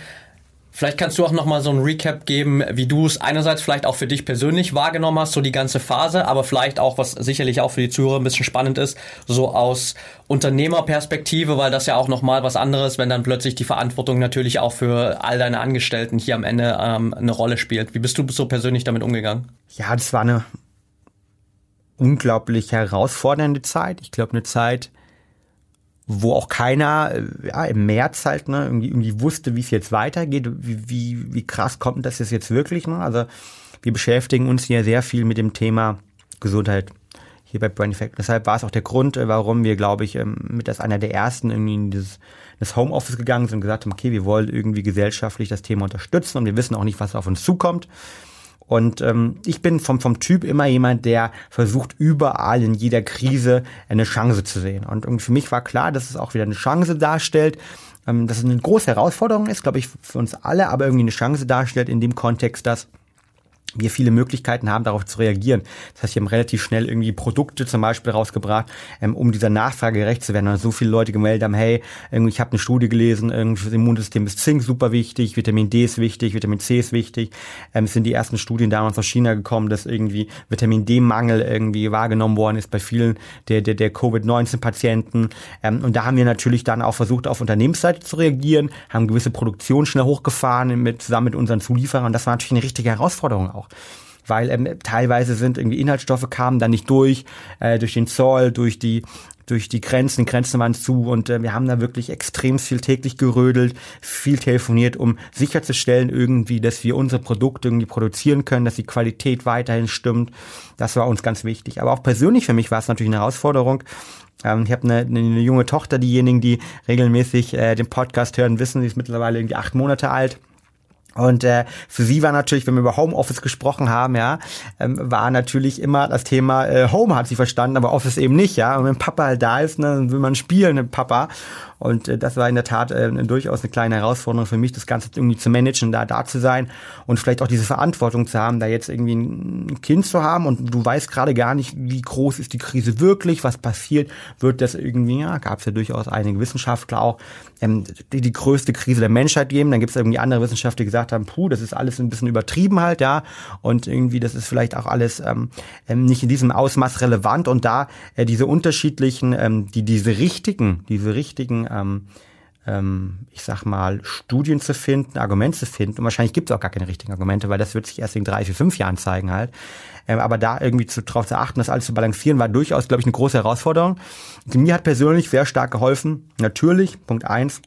Vielleicht kannst du auch noch mal so ein Recap geben, wie du es einerseits vielleicht auch für dich persönlich wahrgenommen hast, so die ganze Phase, aber vielleicht auch, was sicherlich auch für die Zuhörer ein bisschen spannend ist, so aus Unternehmerperspektive, weil das ja auch noch mal was anderes, wenn dann plötzlich die Verantwortung natürlich auch für all deine Angestellten hier am Ende ähm, eine Rolle spielt. Wie bist du so persönlich damit umgegangen? Ja, das war eine unglaublich herausfordernde Zeit. Ich glaube, eine Zeit, wo auch keiner äh, ja, im März halt ne, irgendwie, irgendwie wusste, wie es jetzt weitergeht, wie, wie, wie krass kommt das jetzt wirklich. Ne? Also wir beschäftigen uns hier sehr viel mit dem Thema Gesundheit hier bei Brain Effect. Deshalb war es auch der Grund, äh, warum wir, glaube ich, ähm, mit als einer der ersten irgendwie in dieses das Homeoffice gegangen sind und gesagt haben, okay, wir wollen irgendwie gesellschaftlich das Thema unterstützen und wir wissen auch nicht, was auf uns zukommt. Und ähm, ich bin vom, vom Typ immer jemand, der versucht, überall in jeder Krise eine Chance zu sehen. Und, für mich war klar, dass es auch wieder eine Chance darstellt, ähm, dass es eine große Herausforderung ist, glaube ich, für uns alle, aber irgendwie eine Chance darstellt in dem Kontext, dass wir viele Möglichkeiten haben, darauf zu reagieren. Das heißt, wir haben relativ schnell irgendwie Produkte zum Beispiel rausgebracht, ähm, um dieser Nachfrage gerecht zu werden. Und so viele Leute gemeldet haben, hey, irgendwie, ich habe eine Studie gelesen, irgendwie für das Immunsystem ist Zink super wichtig, Vitamin D ist wichtig, Vitamin C ist wichtig. Ähm, es sind die ersten Studien damals aus China gekommen, dass irgendwie Vitamin D-Mangel irgendwie wahrgenommen worden ist bei vielen der, der, der Covid-19-Patienten. Ähm, und da haben wir natürlich dann auch versucht, auf Unternehmensseite zu reagieren, haben gewisse Produktion schnell hochgefahren mit, zusammen mit unseren Zulieferern. Das war natürlich eine richtige Herausforderung auch auch weil ähm, teilweise sind irgendwie Inhaltsstoffe kamen dann nicht durch, äh, durch den Zoll, durch die durch die Grenzen, die Grenzen waren zu und äh, wir haben da wirklich extrem viel täglich gerödelt, viel telefoniert, um sicherzustellen irgendwie, dass wir unsere Produkte irgendwie produzieren können, dass die Qualität weiterhin stimmt. Das war uns ganz wichtig. Aber auch persönlich für mich war es natürlich eine Herausforderung. Ähm, ich habe eine, eine junge Tochter, diejenigen, die regelmäßig äh, den Podcast hören, wissen, sie ist mittlerweile irgendwie acht Monate alt. Und äh, für sie war natürlich, wenn wir über Homeoffice gesprochen haben, ja, ähm, war natürlich immer das Thema äh, Home hat sie verstanden, aber Office eben nicht, ja. Und wenn Papa halt da ist, ne, dann will man spielen mit Papa. Und äh, das war in der Tat äh, durchaus eine kleine Herausforderung für mich, das Ganze irgendwie zu managen, da da zu sein und vielleicht auch diese Verantwortung zu haben, da jetzt irgendwie ein Kind zu haben und du weißt gerade gar nicht, wie groß ist die Krise wirklich, was passiert, wird das irgendwie, ja, gab es ja durchaus einige Wissenschaftler auch, ähm, die, die größte Krise der Menschheit geben. Dann gibt es irgendwie andere Wissenschaftler, die gesagt haben, puh, das ist alles ein bisschen übertrieben halt, ja, und irgendwie das ist vielleicht auch alles ähm, ähm nicht in diesem Ausmaß relevant und da äh, diese unterschiedlichen, ähm, die diese richtigen, diese richtigen ähm, ähm, ich sag mal, Studien zu finden, Argumente zu finden. Und wahrscheinlich gibt es auch gar keine richtigen Argumente, weil das wird sich erst in drei, vier, fünf Jahren zeigen halt. Ähm, aber da irgendwie zu, drauf zu achten, das alles zu balancieren, war durchaus, glaube ich, eine große Herausforderung. Mir hat persönlich sehr stark geholfen. Natürlich, Punkt eins,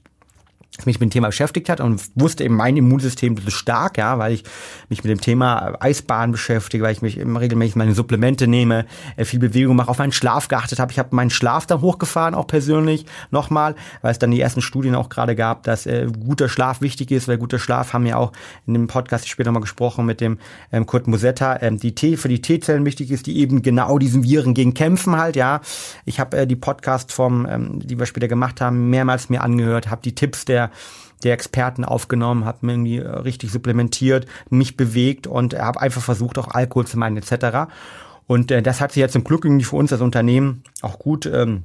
mich mit dem Thema beschäftigt hat und wusste eben mein Immunsystem ist stark, ja, weil ich mich mit dem Thema Eisbahn beschäftige, weil ich mich immer regelmäßig meine Supplemente nehme, äh, viel Bewegung mache, auf meinen Schlaf geachtet habe. Ich habe meinen Schlaf dann hochgefahren, auch persönlich nochmal, weil es dann die ersten Studien auch gerade gab, dass äh, guter Schlaf wichtig ist, weil guter Schlaf haben wir auch in dem Podcast später mal gesprochen mit dem ähm, Kurt Musetta, ähm, die T für die T-Zellen wichtig ist, die eben genau diesen Viren gegen kämpfen halt, ja. Ich habe äh, die Podcast vom, ähm, die wir später gemacht haben, mehrmals mir angehört, habe die Tipps der der Experten aufgenommen, habe mir irgendwie äh, richtig supplementiert, mich bewegt und habe einfach versucht, auch Alkohol zu meinen etc. Und äh, das hat sich jetzt zum Glück irgendwie für uns als Unternehmen auch gut ähm,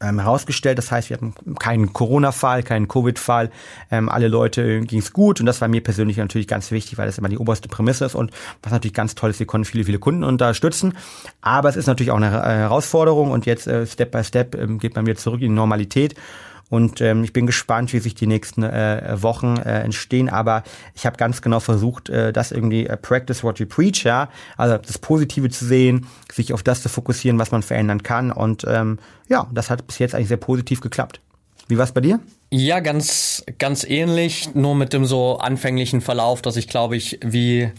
ähm, herausgestellt. Das heißt, wir hatten keinen Corona-Fall, keinen Covid-Fall. Ähm, alle Leute ging es gut und das war mir persönlich natürlich ganz wichtig, weil das immer die oberste Prämisse ist und was natürlich ganz toll ist, wir konnten viele, viele Kunden unterstützen. Aber es ist natürlich auch eine Herausforderung und jetzt äh, Step by Step ähm, geht man wieder zurück in die Normalität. Und ähm, ich bin gespannt, wie sich die nächsten äh, Wochen äh, entstehen. Aber ich habe ganz genau versucht, äh, das irgendwie äh, practice what you preach, ja. Also das Positive zu sehen, sich auf das zu fokussieren, was man verändern kann. Und ähm, ja, das hat bis jetzt eigentlich sehr positiv geklappt. Wie war es bei dir? Ja, ganz, ganz ähnlich, nur mit dem so anfänglichen Verlauf, dass ich glaube ich, wie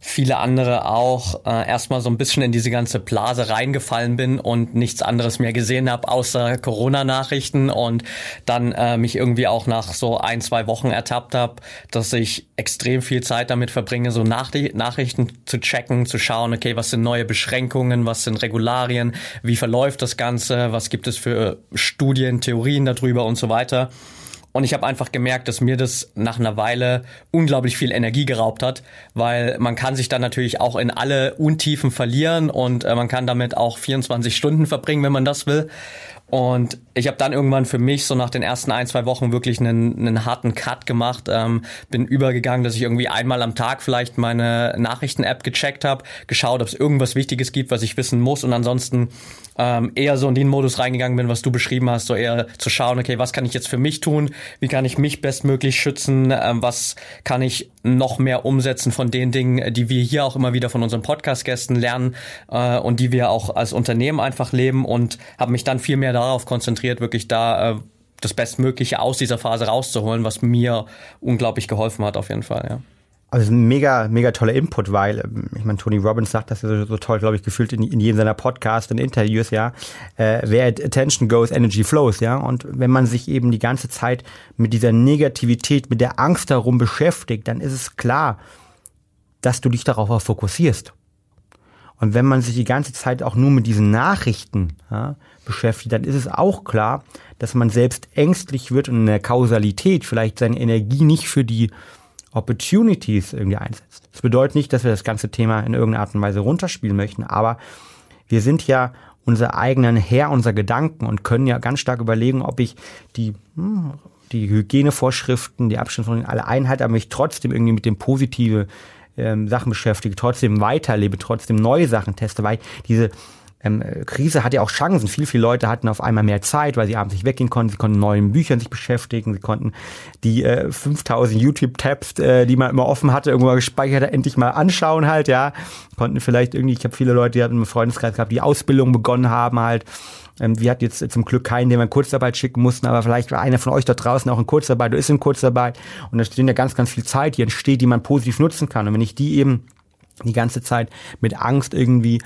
viele andere auch äh, erstmal so ein bisschen in diese ganze Blase reingefallen bin und nichts anderes mehr gesehen habe außer Corona-Nachrichten und dann äh, mich irgendwie auch nach so ein, zwei Wochen ertappt habe, dass ich extrem viel Zeit damit verbringe, so nach Nachrichten zu checken, zu schauen, okay, was sind neue Beschränkungen, was sind Regularien, wie verläuft das Ganze, was gibt es für Studien, Theorien darüber und so weiter. Und ich habe einfach gemerkt, dass mir das nach einer Weile unglaublich viel Energie geraubt hat, weil man kann sich dann natürlich auch in alle Untiefen verlieren und äh, man kann damit auch 24 Stunden verbringen, wenn man das will. Und ich habe dann irgendwann für mich so nach den ersten ein, zwei Wochen wirklich einen, einen harten Cut gemacht. Ähm, bin übergegangen, dass ich irgendwie einmal am Tag vielleicht meine Nachrichten-App gecheckt habe, geschaut, ob es irgendwas Wichtiges gibt, was ich wissen muss. Und ansonsten ähm, eher so in den Modus reingegangen bin, was du beschrieben hast, so eher zu schauen, okay, was kann ich jetzt für mich tun, wie kann ich mich bestmöglich schützen, ähm, was kann ich noch mehr umsetzen von den Dingen, die wir hier auch immer wieder von unseren Podcast-Gästen lernen äh, und die wir auch als Unternehmen einfach leben und habe mich dann viel mehr darauf konzentriert, wirklich da äh, das Bestmögliche aus dieser Phase rauszuholen, was mir unglaublich geholfen hat auf jeden Fall, ja. Also ein mega, mega toller Input, weil, ähm, ich meine, Tony Robbins sagt das so, so toll, glaube ich, gefühlt in, in jedem seiner Podcasts und Interviews, ja. Äh, where attention goes, energy flows, ja. Und wenn man sich eben die ganze Zeit mit dieser Negativität, mit der Angst darum beschäftigt, dann ist es klar, dass du dich darauf auch fokussierst. Und wenn man sich die ganze Zeit auch nur mit diesen Nachrichten ja, beschäftigt, dann ist es auch klar, dass man selbst ängstlich wird und in der Kausalität vielleicht seine Energie nicht für die Opportunities irgendwie einsetzt. Das bedeutet nicht, dass wir das ganze Thema in irgendeiner Art und Weise runterspielen möchten, aber wir sind ja unser eigenen Herr unserer Gedanken und können ja ganz stark überlegen, ob ich die, hm, die Hygienevorschriften, die Abstandsregeln alle einhalte, aber mich trotzdem irgendwie mit dem positive ähm, Sachen beschäftige, trotzdem weiterlebe, trotzdem neue Sachen teste, weil diese ähm, Krise hat ja auch Chancen. Viel, viele Leute hatten auf einmal mehr Zeit, weil sie abends nicht weggehen konnten. Sie konnten neuen Büchern sich beschäftigen. Sie konnten die äh, 5000 YouTube-Tabs, äh, die man immer offen hatte, irgendwo gespeichert, endlich mal anschauen halt, ja. Konnten vielleicht irgendwie, ich habe viele Leute, die hatten im Freundeskreis gehabt, die Ausbildung begonnen haben halt. Ähm, wir hatten jetzt zum Glück keinen, den wir in Kurzarbeit schicken mussten, aber vielleicht war einer von euch da draußen auch in Kurzarbeit oder ist in Kurzarbeit. Und da steht ja ganz, ganz viel Zeit, die entsteht, die man positiv nutzen kann. Und wenn ich die eben die ganze Zeit mit Angst irgendwie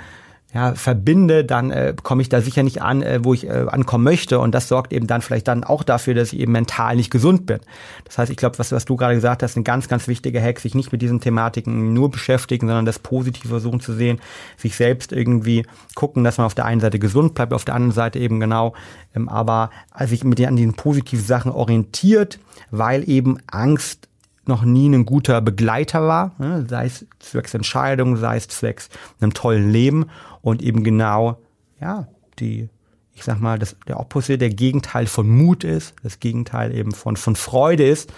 ja, verbinde, dann äh, komme ich da sicher nicht an, äh, wo ich äh, ankommen möchte. Und das sorgt eben dann vielleicht dann auch dafür, dass ich eben mental nicht gesund bin. Das heißt, ich glaube, was, was du gerade gesagt hast, ein ganz, ganz wichtiger Hack, sich nicht mit diesen Thematiken nur beschäftigen, sondern das Positive versuchen zu sehen, sich selbst irgendwie gucken, dass man auf der einen Seite gesund bleibt, auf der anderen Seite eben genau, ähm, aber sich mit den, an diesen positiven Sachen orientiert, weil eben Angst noch nie ein guter Begleiter war, ne? sei es zwecks Entscheidung, sei es zwecks einem tollen Leben und eben genau, ja, die, ich sag mal, das, der Opposite, der Gegenteil von Mut ist, das Gegenteil eben von, von Freude ist.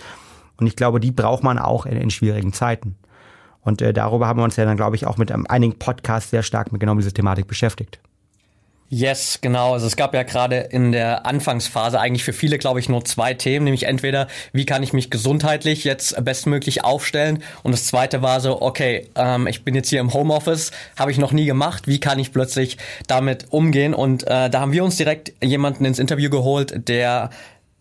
Und ich glaube, die braucht man auch in, in schwierigen Zeiten. Und äh, darüber haben wir uns ja dann, glaube ich, auch mit ähm, einigen Podcasts sehr stark mit genau dieser Thematik beschäftigt. Yes, genau. Also es gab ja gerade in der Anfangsphase eigentlich für viele, glaube ich, nur zwei Themen, nämlich entweder, wie kann ich mich gesundheitlich jetzt bestmöglich aufstellen und das zweite war so, okay, ähm, ich bin jetzt hier im Homeoffice, habe ich noch nie gemacht, wie kann ich plötzlich damit umgehen und äh, da haben wir uns direkt jemanden ins Interview geholt, der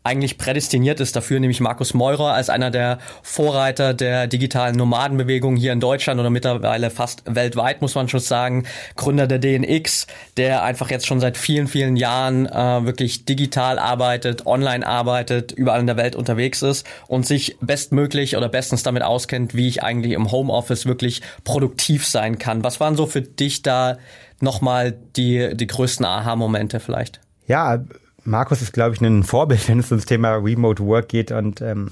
eigentlich prädestiniert ist dafür, nämlich Markus Meurer als einer der Vorreiter der digitalen Nomadenbewegung hier in Deutschland oder mittlerweile fast weltweit, muss man schon sagen. Gründer der DNX, der einfach jetzt schon seit vielen, vielen Jahren äh, wirklich digital arbeitet, online arbeitet, überall in der Welt unterwegs ist und sich bestmöglich oder bestens damit auskennt, wie ich eigentlich im Homeoffice wirklich produktiv sein kann. Was waren so für dich da nochmal die, die größten Aha-Momente vielleicht? Ja, Markus ist, glaube ich, ein Vorbild, wenn es ums Thema Remote Work geht und ähm,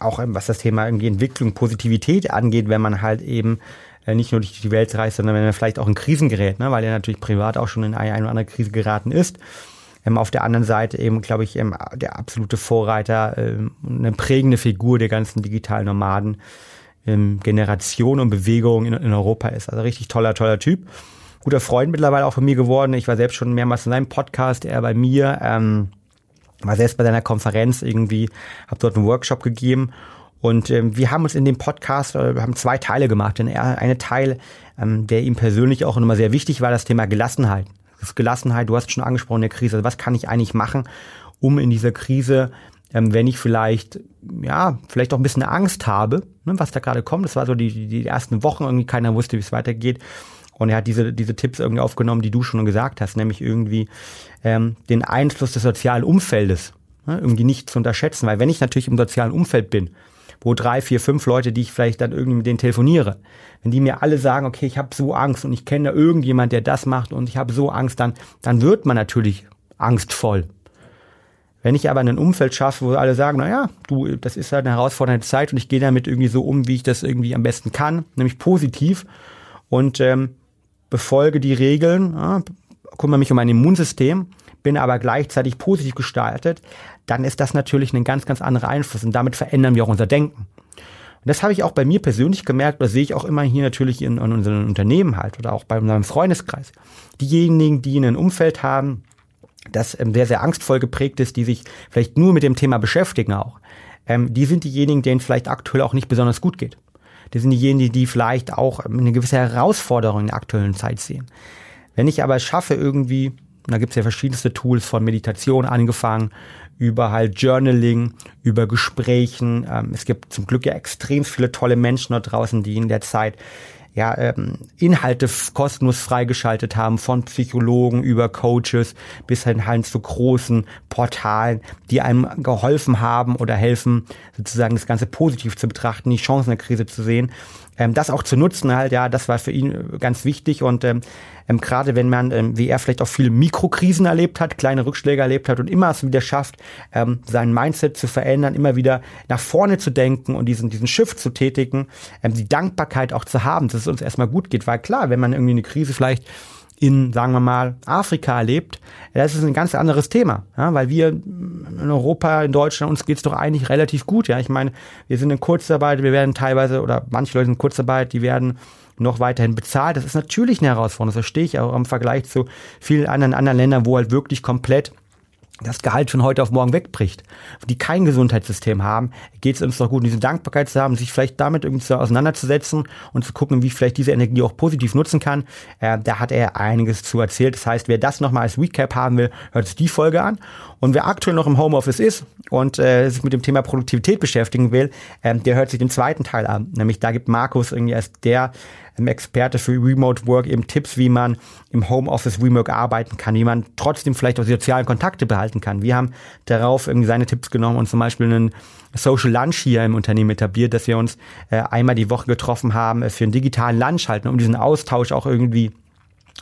auch ähm, was das Thema irgendwie Entwicklung, Positivität angeht, wenn man halt eben äh, nicht nur durch die Welt reist, sondern wenn man vielleicht auch in Krisen gerät, ne, weil er natürlich privat auch schon in eine, eine oder andere Krise geraten ist. Ähm, auf der anderen Seite eben, glaube ich, ähm, der absolute Vorreiter, ähm, eine prägende Figur der ganzen digitalen Nomaden, ähm, Generation und Bewegung in, in Europa ist. Also richtig toller, toller Typ guter Freund mittlerweile auch von mir geworden. Ich war selbst schon mehrmals in seinem Podcast, er bei mir, ähm, war selbst bei seiner Konferenz irgendwie, habe dort einen Workshop gegeben. Und ähm, wir haben uns in dem Podcast, äh, haben zwei Teile gemacht. Denn er, eine Teil, ähm, der ihm persönlich auch immer sehr wichtig war, das Thema Gelassenheit. Das Gelassenheit, du hast schon angesprochen, der Krise. Also was kann ich eigentlich machen, um in dieser Krise, ähm, wenn ich vielleicht, ja, vielleicht auch ein bisschen Angst habe, ne, was da gerade kommt. Das war so die, die ersten Wochen, irgendwie keiner wusste, wie es weitergeht. Und er hat diese, diese Tipps irgendwie aufgenommen, die du schon gesagt hast, nämlich irgendwie ähm, den Einfluss des sozialen Umfeldes ne, irgendwie nicht zu unterschätzen. Weil wenn ich natürlich im sozialen Umfeld bin, wo drei, vier, fünf Leute, die ich vielleicht dann irgendwie mit denen telefoniere, wenn die mir alle sagen, okay, ich habe so Angst und ich kenne da irgendjemand, der das macht und ich habe so Angst, dann, dann wird man natürlich angstvoll. Wenn ich aber ein Umfeld schaffe, wo alle sagen, na ja, du, das ist halt eine herausfordernde Zeit und ich gehe damit irgendwie so um, wie ich das irgendwie am besten kann, nämlich positiv und ähm, befolge die Regeln, ja, kümmere mich um mein Immunsystem, bin aber gleichzeitig positiv gestaltet, dann ist das natürlich ein ganz, ganz anderer Einfluss und damit verändern wir auch unser Denken. Und das habe ich auch bei mir persönlich gemerkt, das sehe ich auch immer hier natürlich in, in unseren Unternehmen halt oder auch bei meinem Freundeskreis. Diejenigen, die ein Umfeld haben, das ähm, sehr, sehr angstvoll geprägt ist, die sich vielleicht nur mit dem Thema beschäftigen auch, ähm, die sind diejenigen, denen vielleicht aktuell auch nicht besonders gut geht. Die sind diejenigen, die vielleicht auch eine gewisse Herausforderung in der aktuellen Zeit sehen. Wenn ich aber schaffe, irgendwie, da gibt es ja verschiedenste Tools von Meditation angefangen, über halt Journaling, über Gesprächen. Ähm, es gibt zum Glück ja extrem viele tolle Menschen dort draußen, die in der Zeit ja, ähm, Inhalte kostenlos freigeschaltet haben, von Psychologen über Coaches bis hin halt zu großen Portalen, die einem geholfen haben oder helfen, sozusagen das Ganze positiv zu betrachten, die Chancen der Krise zu sehen ähm, das auch zu nutzen halt, ja, das war für ihn äh, ganz wichtig. Und ähm, ähm, gerade wenn man, ähm, wie er vielleicht auch viele Mikrokrisen erlebt hat, kleine Rückschläge erlebt hat und immer es wieder schafft, ähm, sein Mindset zu verändern, immer wieder nach vorne zu denken und diesen, diesen Shift zu tätigen, ähm, die Dankbarkeit auch zu haben, dass es uns erstmal gut geht, weil klar, wenn man irgendwie eine Krise vielleicht in, sagen wir mal, Afrika erlebt, das ist ein ganz anderes Thema, ja, weil wir in Europa, in Deutschland, uns geht's doch eigentlich relativ gut. Ja, ich meine, wir sind in Kurzarbeit, wir werden teilweise oder manche Leute in Kurzarbeit, die werden noch weiterhin bezahlt. Das ist natürlich eine Herausforderung. Das verstehe ich auch im Vergleich zu vielen anderen anderen Ländern, wo halt wirklich komplett das Gehalt von heute auf morgen wegbricht, die kein Gesundheitssystem haben, geht es uns doch gut, diese Dankbarkeit zu haben, sich vielleicht damit irgendwie zu auseinanderzusetzen und zu gucken, wie ich vielleicht diese Energie auch positiv nutzen kann. Äh, da hat er einiges zu erzählt. Das heißt, wer das nochmal als Recap haben will, hört sich die Folge an. Und wer aktuell noch im Homeoffice ist und äh, sich mit dem Thema Produktivität beschäftigen will, äh, der hört sich den zweiten Teil an. Nämlich da gibt Markus irgendwie als der ähm, Experte für Remote Work eben Tipps, wie man im Homeoffice Remote arbeiten kann, wie man trotzdem vielleicht auch sozialen Kontakte behalten kann. Wir haben darauf irgendwie seine Tipps genommen und zum Beispiel einen Social Lunch hier im Unternehmen etabliert, dass wir uns äh, einmal die Woche getroffen haben äh, für einen digitalen Lunch halten, um diesen Austausch auch irgendwie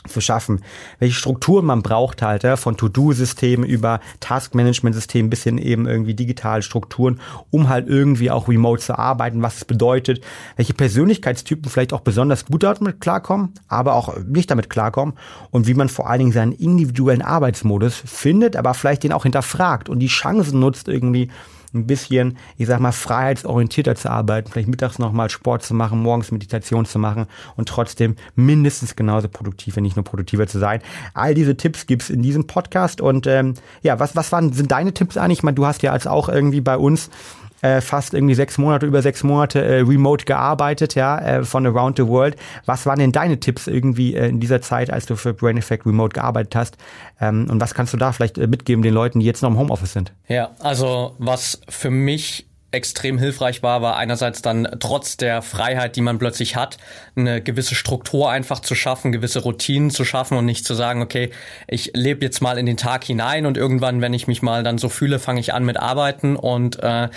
zu schaffen, welche Strukturen man braucht halt, ja, von To-Do-Systemen über Task-Management-Systemen bis hin eben irgendwie digitale Strukturen, um halt irgendwie auch remote zu arbeiten, was es bedeutet, welche Persönlichkeitstypen vielleicht auch besonders gut damit klarkommen, aber auch nicht damit klarkommen und wie man vor allen Dingen seinen individuellen Arbeitsmodus findet, aber vielleicht den auch hinterfragt und die Chancen nutzt irgendwie, ein bisschen, ich sag mal, freiheitsorientierter zu arbeiten, vielleicht mittags nochmal Sport zu machen, morgens Meditation zu machen und trotzdem mindestens genauso produktiv, wenn nicht nur produktiver zu sein. All diese Tipps gibt's in diesem Podcast und ähm, ja, was, was waren, sind deine Tipps eigentlich? Ich meine, du hast ja als auch irgendwie bei uns äh, fast irgendwie sechs Monate, über sechs Monate äh, remote gearbeitet, ja, äh, von around the world. Was waren denn deine Tipps irgendwie äh, in dieser Zeit, als du für Brain Effect remote gearbeitet hast? Ähm, und was kannst du da vielleicht äh, mitgeben den Leuten, die jetzt noch im Homeoffice sind? Ja, also was für mich extrem hilfreich war, war einerseits dann trotz der Freiheit, die man plötzlich hat, eine gewisse Struktur einfach zu schaffen, gewisse Routinen zu schaffen und nicht zu sagen, okay, ich lebe jetzt mal in den Tag hinein und irgendwann, wenn ich mich mal dann so fühle, fange ich an mit Arbeiten und äh,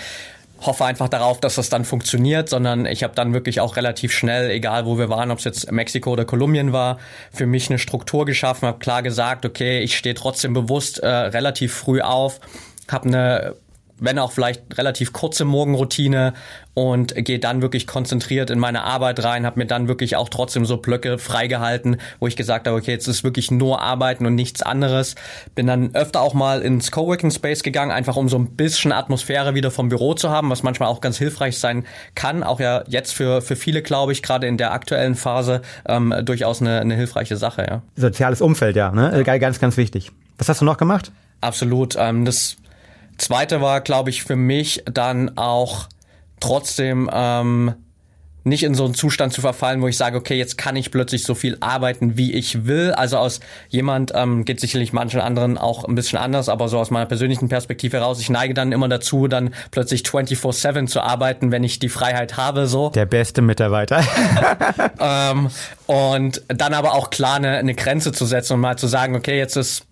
hoffe einfach darauf, dass das dann funktioniert, sondern ich habe dann wirklich auch relativ schnell, egal wo wir waren, ob es jetzt Mexiko oder Kolumbien war, für mich eine Struktur geschaffen, habe klar gesagt, okay, ich stehe trotzdem bewusst äh, relativ früh auf, habe eine wenn auch vielleicht relativ kurze Morgenroutine und gehe dann wirklich konzentriert in meine Arbeit rein, habe mir dann wirklich auch trotzdem so Blöcke freigehalten, wo ich gesagt habe, okay, jetzt ist wirklich nur Arbeiten und nichts anderes. Bin dann öfter auch mal ins Coworking Space gegangen, einfach um so ein bisschen Atmosphäre wieder vom Büro zu haben, was manchmal auch ganz hilfreich sein kann. Auch ja jetzt für, für viele, glaube ich, gerade in der aktuellen Phase ähm, durchaus eine, eine hilfreiche Sache. Ja. Soziales Umfeld, ja, ne? Ganz, ganz wichtig. Was hast du noch gemacht? Absolut. Ähm, das Zweite war, glaube ich, für mich dann auch trotzdem ähm, nicht in so einen Zustand zu verfallen, wo ich sage, okay, jetzt kann ich plötzlich so viel arbeiten, wie ich will. Also aus jemand ähm, geht sicherlich manchen anderen auch ein bisschen anders, aber so aus meiner persönlichen Perspektive heraus, ich neige dann immer dazu, dann plötzlich 24/7 zu arbeiten, wenn ich die Freiheit habe. So der beste Mitarbeiter. ähm, und dann aber auch klar eine, eine Grenze zu setzen und mal zu sagen, okay, jetzt ist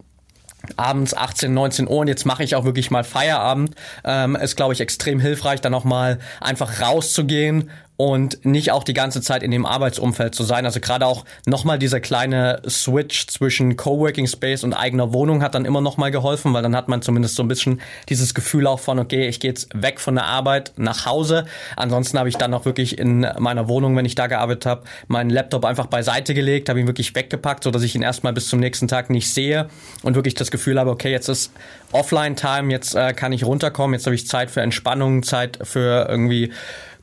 abends 18, 19 Uhr und jetzt mache ich auch wirklich mal Feierabend, ähm, ist, glaube ich, extrem hilfreich, dann auch mal einfach rauszugehen und nicht auch die ganze Zeit in dem Arbeitsumfeld zu sein. Also gerade auch nochmal dieser kleine Switch zwischen Coworking Space und eigener Wohnung hat dann immer nochmal geholfen, weil dann hat man zumindest so ein bisschen dieses Gefühl auch von, okay, ich gehe jetzt weg von der Arbeit nach Hause. Ansonsten habe ich dann auch wirklich in meiner Wohnung, wenn ich da gearbeitet habe, meinen Laptop einfach beiseite gelegt, habe ihn wirklich weggepackt, so dass ich ihn erstmal bis zum nächsten Tag nicht sehe und wirklich das Gefühl habe, okay, jetzt ist Offline-Time, jetzt äh, kann ich runterkommen, jetzt habe ich Zeit für Entspannung, Zeit für irgendwie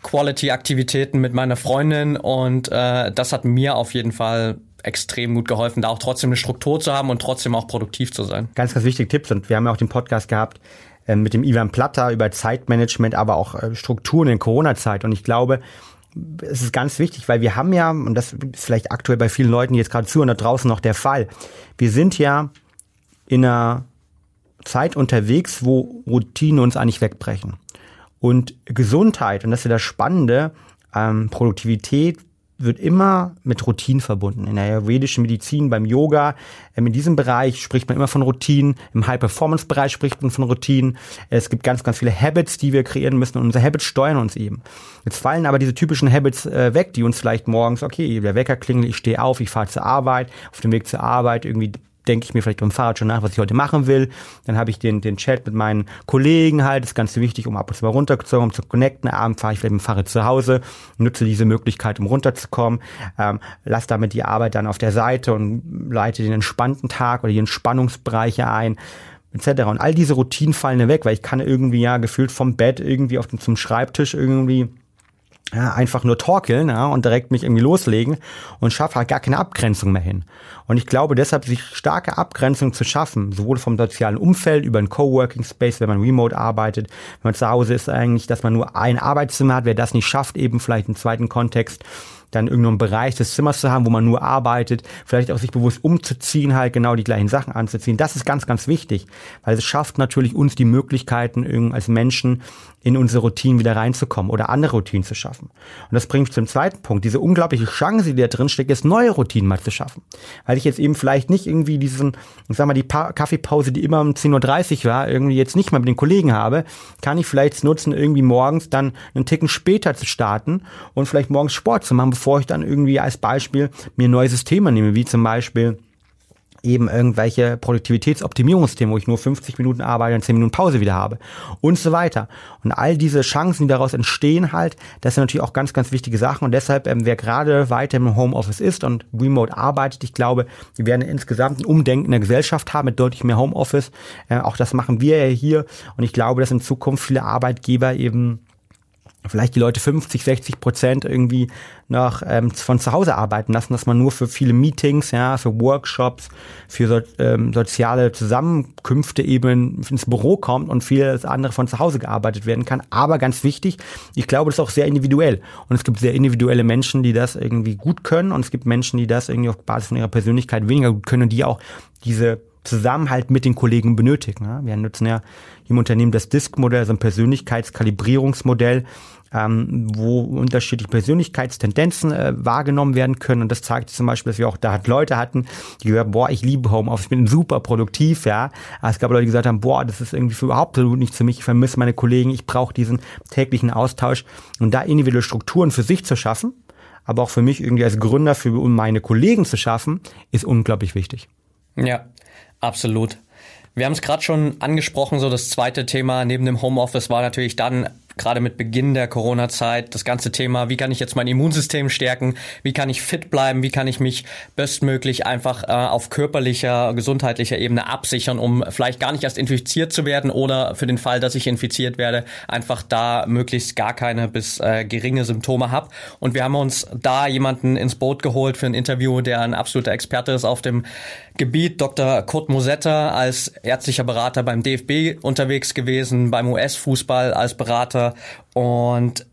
Quality-Aktivitäten mit meiner Freundin und äh, das hat mir auf jeden Fall extrem gut geholfen, da auch trotzdem eine Struktur zu haben und trotzdem auch produktiv zu sein. Ganz, ganz wichtige Tipps und wir haben ja auch den Podcast gehabt äh, mit dem Ivan Platter über Zeitmanagement, aber auch äh, Strukturen in Corona-Zeit und ich glaube, es ist ganz wichtig, weil wir haben ja, und das ist vielleicht aktuell bei vielen Leuten, jetzt gerade zuhören, da draußen noch der Fall, wir sind ja in einer Zeit unterwegs, wo Routinen uns eigentlich wegbrechen. Und Gesundheit, und das ist ja das Spannende, ähm, Produktivität wird immer mit Routinen verbunden. In der ayurvedischen Medizin, beim Yoga, ähm, in diesem Bereich spricht man immer von Routinen. Im High-Performance-Bereich spricht man von Routinen. Es gibt ganz, ganz viele Habits, die wir kreieren müssen und unsere Habits steuern uns eben. Jetzt fallen aber diese typischen Habits äh, weg, die uns vielleicht morgens, okay, der Wecker klingelt, ich stehe auf, ich fahre zur Arbeit, auf dem Weg zur Arbeit irgendwie denke ich mir vielleicht beim Fahrrad schon nach, was ich heute machen will. Dann habe ich den, den Chat mit meinen Kollegen halt, das ist ganz wichtig, um ab und zu mal runterzukommen, um zu connecten. Abend fahre ich vielleicht mit dem Fahrrad zu Hause, nutze diese Möglichkeit, um runterzukommen, ähm, lass damit die Arbeit dann auf der Seite und leite den entspannten Tag oder die Entspannungsbereiche ein etc. Und all diese Routinen fallen weg, weil ich kann irgendwie ja gefühlt vom Bett irgendwie auf den, zum Schreibtisch irgendwie ja, einfach nur torkeln ja, und direkt mich irgendwie loslegen und schaffe halt gar keine Abgrenzung mehr hin. Und ich glaube deshalb, sich starke Abgrenzung zu schaffen, sowohl vom sozialen Umfeld über einen Coworking Space, wenn man remote arbeitet, wenn man zu Hause ist eigentlich, dass man nur ein Arbeitszimmer hat, wer das nicht schafft, eben vielleicht einen zweiten Kontext, dann irgendeinen Bereich des Zimmers zu haben, wo man nur arbeitet, vielleicht auch sich bewusst umzuziehen, halt genau die gleichen Sachen anzuziehen. Das ist ganz, ganz wichtig, weil es schafft natürlich uns die Möglichkeiten, als Menschen in unsere Routinen wieder reinzukommen oder andere Routinen zu schaffen. Und das bringt mich zum zweiten Punkt, diese unglaubliche Chance, die da drin steckt, jetzt neue Routinen mal zu schaffen. Weil ich jetzt eben vielleicht nicht irgendwie diesen, ich sag mal, die pa Kaffeepause, die immer um 10.30 Uhr war, irgendwie jetzt nicht mal mit den Kollegen habe, kann ich vielleicht nutzen, irgendwie morgens dann einen Ticken später zu starten und vielleicht morgens Sport zu machen, bevor ich dann irgendwie als Beispiel mir neue Systeme nehme, wie zum Beispiel eben irgendwelche Produktivitätsoptimierungsthemen, wo ich nur 50 Minuten arbeite und 10 Minuten Pause wieder habe und so weiter. Und all diese Chancen, die daraus entstehen halt, das sind natürlich auch ganz, ganz wichtige Sachen und deshalb, ähm, wer gerade weiter im Homeoffice ist und remote arbeitet, ich glaube, wir werden insgesamt ein Umdenken in der Gesellschaft haben mit deutlich mehr Homeoffice. Äh, auch das machen wir ja hier und ich glaube, dass in Zukunft viele Arbeitgeber eben vielleicht die Leute 50, 60 Prozent irgendwie noch ähm, von zu Hause arbeiten lassen, dass man nur für viele Meetings, ja, für Workshops, für so, ähm, soziale Zusammenkünfte eben ins Büro kommt und vieles andere von zu Hause gearbeitet werden kann. Aber ganz wichtig, ich glaube, das ist auch sehr individuell. Und es gibt sehr individuelle Menschen, die das irgendwie gut können und es gibt Menschen, die das irgendwie auf Basis von ihrer Persönlichkeit weniger gut können und die auch diese Zusammenhalt mit den Kollegen benötigen. Wir nutzen ja im Unternehmen das DISC-Modell, also ein Persönlichkeitskalibrierungsmodell, ähm, wo unterschiedliche Persönlichkeitstendenzen äh, wahrgenommen werden können. Und das zeigt zum Beispiel, dass wir auch da Leute hatten, die gesagt haben, boah, ich liebe Homeoffice, ich bin super produktiv, ja. Aber es gab Leute, die gesagt haben, boah, das ist irgendwie für überhaupt nicht für mich, ich vermisse meine Kollegen, ich brauche diesen täglichen Austausch. Und da individuelle Strukturen für sich zu schaffen, aber auch für mich irgendwie als Gründer, für meine Kollegen zu schaffen, ist unglaublich wichtig. Ja, Absolut. Wir haben es gerade schon angesprochen, so das zweite Thema neben dem Homeoffice war natürlich dann gerade mit Beginn der Corona-Zeit das ganze Thema, wie kann ich jetzt mein Immunsystem stärken, wie kann ich fit bleiben, wie kann ich mich bestmöglich einfach äh, auf körperlicher, gesundheitlicher Ebene absichern, um vielleicht gar nicht erst infiziert zu werden oder für den Fall, dass ich infiziert werde, einfach da möglichst gar keine bis äh, geringe Symptome habe. Und wir haben uns da jemanden ins Boot geholt für ein Interview, der ein absoluter Experte ist auf dem Gebiet, Dr. Kurt Mosetta als ärztlicher Berater beim DFB unterwegs gewesen, beim US-Fußball als Berater und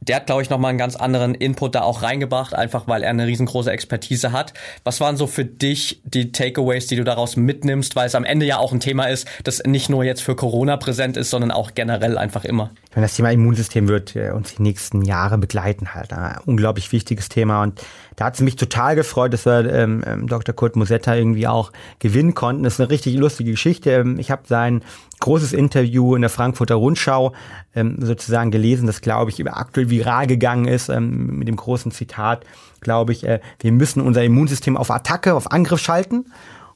der hat, glaube ich, nochmal einen ganz anderen Input da auch reingebracht, einfach weil er eine riesengroße Expertise hat. Was waren so für dich die Takeaways, die du daraus mitnimmst, weil es am Ende ja auch ein Thema ist, das nicht nur jetzt für Corona präsent ist, sondern auch generell einfach immer? Das Thema Immunsystem wird äh, uns die nächsten Jahre begleiten halt. Ein unglaublich wichtiges Thema und da hat es mich total gefreut, dass wir ähm, ähm Dr. Kurt Musetta irgendwie auch gewinnen konnten. Das ist eine richtig lustige Geschichte. Ähm, ich habe sein großes Interview in der Frankfurter Rundschau ähm, sozusagen gelesen, das glaube ich aktuell viral gegangen ist ähm, mit dem großen Zitat, glaube ich, äh, wir müssen unser Immunsystem auf Attacke, auf Angriff schalten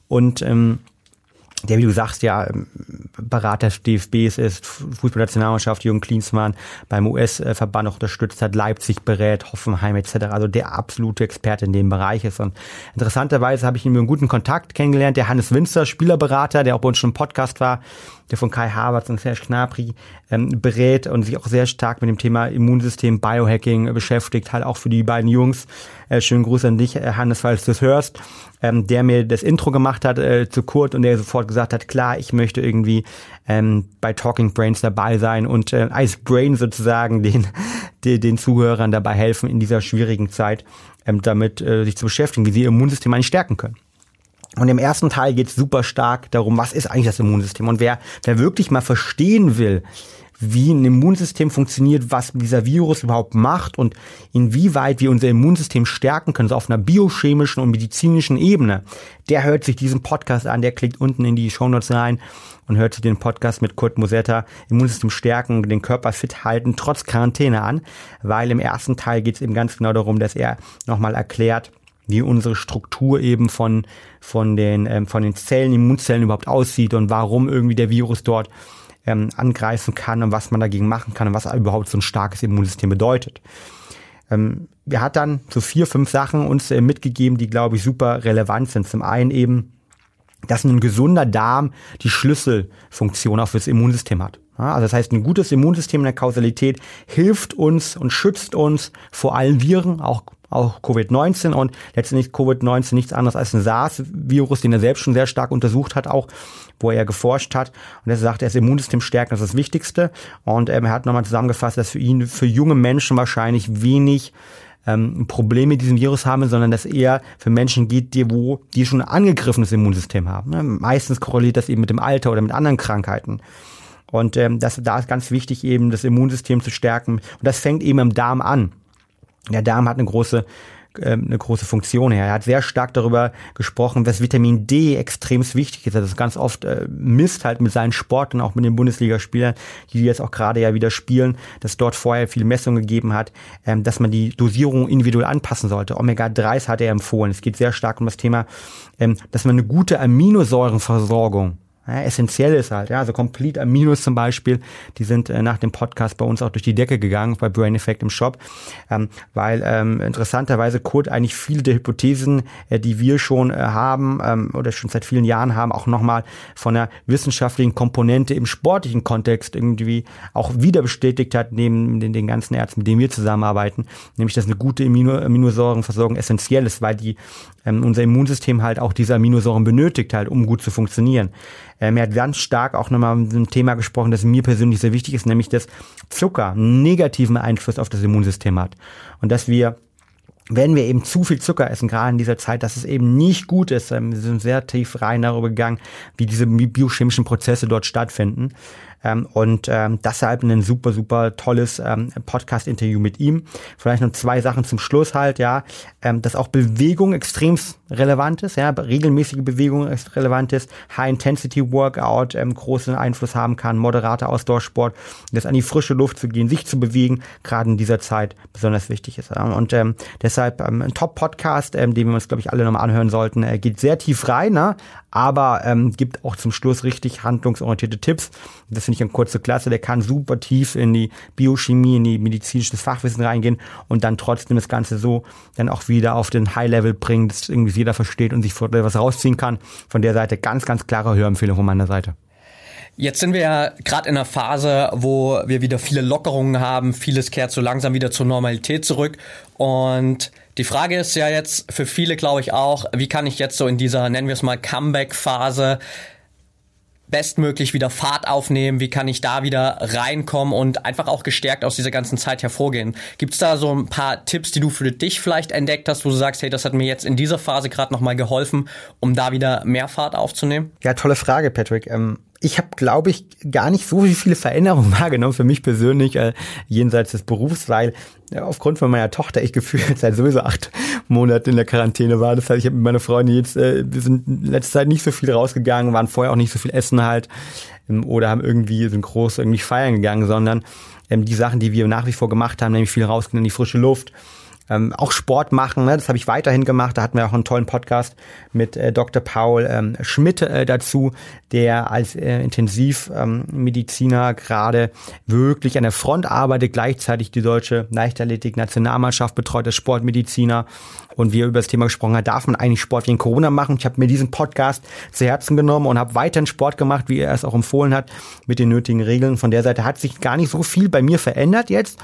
und ähm, der, wie du sagst, ja, ähm, Berater des DFBs ist, Fußballnationalmannschaft, Jürgen Klinsmann beim US-Verband unterstützt hat, Leipzig berät, Hoffenheim etc. Also der absolute Experte in dem Bereich ist. Und interessanterweise habe ich ihn mit einem guten Kontakt kennengelernt, der Hannes Winzer, Spielerberater, der auch bei uns schon im Podcast war, der von Kai Havertz und Serge Gnabry ähm, berät und sich auch sehr stark mit dem Thema Immunsystem, Biohacking beschäftigt, halt auch für die beiden Jungs. Äh, schönen Gruß an dich, äh, Hannes, falls du es hörst, ähm, der mir das Intro gemacht hat äh, zu Kurt und der sofort gesagt hat, klar, ich möchte irgendwie ähm, bei Talking Brains dabei sein und äh, als Brain sozusagen den, den, den Zuhörern dabei helfen in dieser schwierigen Zeit, ähm, damit äh, sich zu beschäftigen, wie sie ihr Immunsystem eigentlich stärken können. Und im ersten Teil geht es super stark darum, was ist eigentlich das Immunsystem. Und wer, wer wirklich mal verstehen will, wie ein Immunsystem funktioniert, was dieser Virus überhaupt macht und inwieweit wir unser Immunsystem stärken können, so auf einer biochemischen und medizinischen Ebene, der hört sich diesen Podcast an, der klickt unten in die Shownotes rein und hört sich den Podcast mit Kurt Mosetta, Immunsystem stärken, den Körper fit halten, trotz Quarantäne an, weil im ersten Teil geht es eben ganz genau darum, dass er nochmal erklärt, wie unsere Struktur eben von, von, den, ähm, von den Zellen, Immunzellen überhaupt aussieht und warum irgendwie der Virus dort ähm, angreifen kann und was man dagegen machen kann und was überhaupt so ein starkes Immunsystem bedeutet. Ähm, wir hat dann so vier, fünf Sachen uns äh, mitgegeben, die, glaube ich, super relevant sind. Zum einen eben, dass ein gesunder Darm die Schlüsselfunktion auch fürs Immunsystem hat. Ja, also das heißt, ein gutes Immunsystem in der Kausalität hilft uns und schützt uns vor allen Viren, auch auch Covid-19 und letztendlich Covid-19 nichts anderes als ein SARS-Virus, den er selbst schon sehr stark untersucht hat, auch wo er geforscht hat. Und er sagt, ist Immunsystem stärken, das ist das Wichtigste. Und ähm, er hat nochmal zusammengefasst, dass für ihn, für junge Menschen wahrscheinlich wenig ähm, Probleme mit diesem Virus haben, sondern dass eher für Menschen geht, die, wo die schon ein angegriffenes Immunsystem haben. Ne? Meistens korreliert das eben mit dem Alter oder mit anderen Krankheiten. Und ähm, das, da ist ganz wichtig, eben das Immunsystem zu stärken. Und das fängt eben im Darm an. Der Darm hat eine große ähm, eine große Funktion her. Er hat sehr stark darüber gesprochen, dass Vitamin D extrem wichtig ist. Er das ganz oft äh, misst halt mit seinen Sport und auch mit den Bundesligaspielern, die jetzt auch gerade ja wieder spielen, dass dort vorher viele Messungen gegeben hat, ähm, dass man die Dosierung individuell anpassen sollte. Omega-3s hat er empfohlen. Es geht sehr stark um das Thema, ähm, dass man eine gute Aminosäurenversorgung ja, essentiell ist halt. Ja, also Complete Aminos zum Beispiel, die sind äh, nach dem Podcast bei uns auch durch die Decke gegangen bei Brain Effect im Shop, ähm, weil ähm, interessanterweise Kurt eigentlich viele der Hypothesen, äh, die wir schon äh, haben ähm, oder schon seit vielen Jahren haben, auch nochmal von der wissenschaftlichen Komponente im sportlichen Kontext irgendwie auch wieder bestätigt hat, neben den, den ganzen Ärzten, mit denen wir zusammenarbeiten, nämlich dass eine gute Amino Aminosäurenversorgung essentiell ist, weil die ähm, unser Immunsystem halt auch diese Aminosäuren benötigt halt, um gut zu funktionieren. Ähm, er hat ganz stark auch nochmal mit einem Thema gesprochen, das mir persönlich sehr wichtig ist, nämlich dass Zucker einen negativen Einfluss auf das Immunsystem hat. Und dass wir wenn wir eben zu viel Zucker essen, gerade in dieser Zeit, dass es eben nicht gut ist. Ähm, wir sind sehr tief rein darüber gegangen, wie diese biochemischen Prozesse dort stattfinden. Ähm, und ähm, deshalb ein super, super tolles ähm, Podcast-Interview mit ihm. Vielleicht noch zwei Sachen zum Schluss halt, ja, ähm, dass auch Bewegung extrem relevant ist, ja, regelmäßige Bewegung ist relevant ist, High-Intensity-Workout ähm, großen Einfluss haben kann, moderater Ausdauersport, das an die frische Luft zu gehen, sich zu bewegen, gerade in dieser Zeit besonders wichtig ist. Ja. Und ähm, deshalb ähm, ein Top-Podcast, ähm, den wir uns, glaube ich, alle nochmal anhören sollten. Er geht sehr tief rein, ne? aber ähm, gibt auch zum Schluss richtig handlungsorientierte Tipps. Das finde ich eine kurze Klasse. Der kann super tief in die Biochemie, in die medizinisches Fachwissen reingehen und dann trotzdem das Ganze so dann auch wieder auf den High-Level bringen, dass irgendwie jeder versteht und sich was rausziehen kann. Von der Seite ganz, ganz klare Hörempfehlung von meiner Seite. Jetzt sind wir ja gerade in einer Phase, wo wir wieder viele Lockerungen haben. Vieles kehrt so langsam wieder zur Normalität zurück. Und die Frage ist ja jetzt für viele, glaube ich, auch, wie kann ich jetzt so in dieser, nennen wir es mal, Comeback-Phase bestmöglich wieder Fahrt aufnehmen? Wie kann ich da wieder reinkommen und einfach auch gestärkt aus dieser ganzen Zeit hervorgehen? Gibt es da so ein paar Tipps, die du für dich vielleicht entdeckt hast, wo du sagst, hey, das hat mir jetzt in dieser Phase gerade nochmal geholfen, um da wieder mehr Fahrt aufzunehmen? Ja, tolle Frage, Patrick. Ähm ich habe, glaube ich, gar nicht so viele Veränderungen wahrgenommen für mich persönlich äh, jenseits des Berufs, weil ja, aufgrund von meiner Tochter ich gefühlt seit sowieso acht Monaten in der Quarantäne war. Das heißt, ich habe mit meiner Freundin jetzt, äh, wir sind in letzter Zeit nicht so viel rausgegangen, waren vorher auch nicht so viel essen halt ähm, oder haben irgendwie sind groß irgendwie feiern gegangen, sondern ähm, die Sachen, die wir nach wie vor gemacht haben, nämlich viel rausgehen in die frische Luft, ähm, auch Sport machen, ne? das habe ich weiterhin gemacht. Da hatten wir auch einen tollen Podcast mit äh, Dr. Paul ähm, Schmidt äh, dazu, der als äh, Intensivmediziner ähm, gerade wirklich an der Front arbeitet, gleichzeitig die deutsche Leichtathletik-Nationalmannschaft betreut als Sportmediziner und wir über das Thema gesprochen haben, darf man eigentlich Sport in Corona machen. Ich habe mir diesen Podcast zu Herzen genommen und habe weiterhin Sport gemacht, wie er es auch empfohlen hat, mit den nötigen Regeln. Von der Seite hat sich gar nicht so viel bei mir verändert jetzt.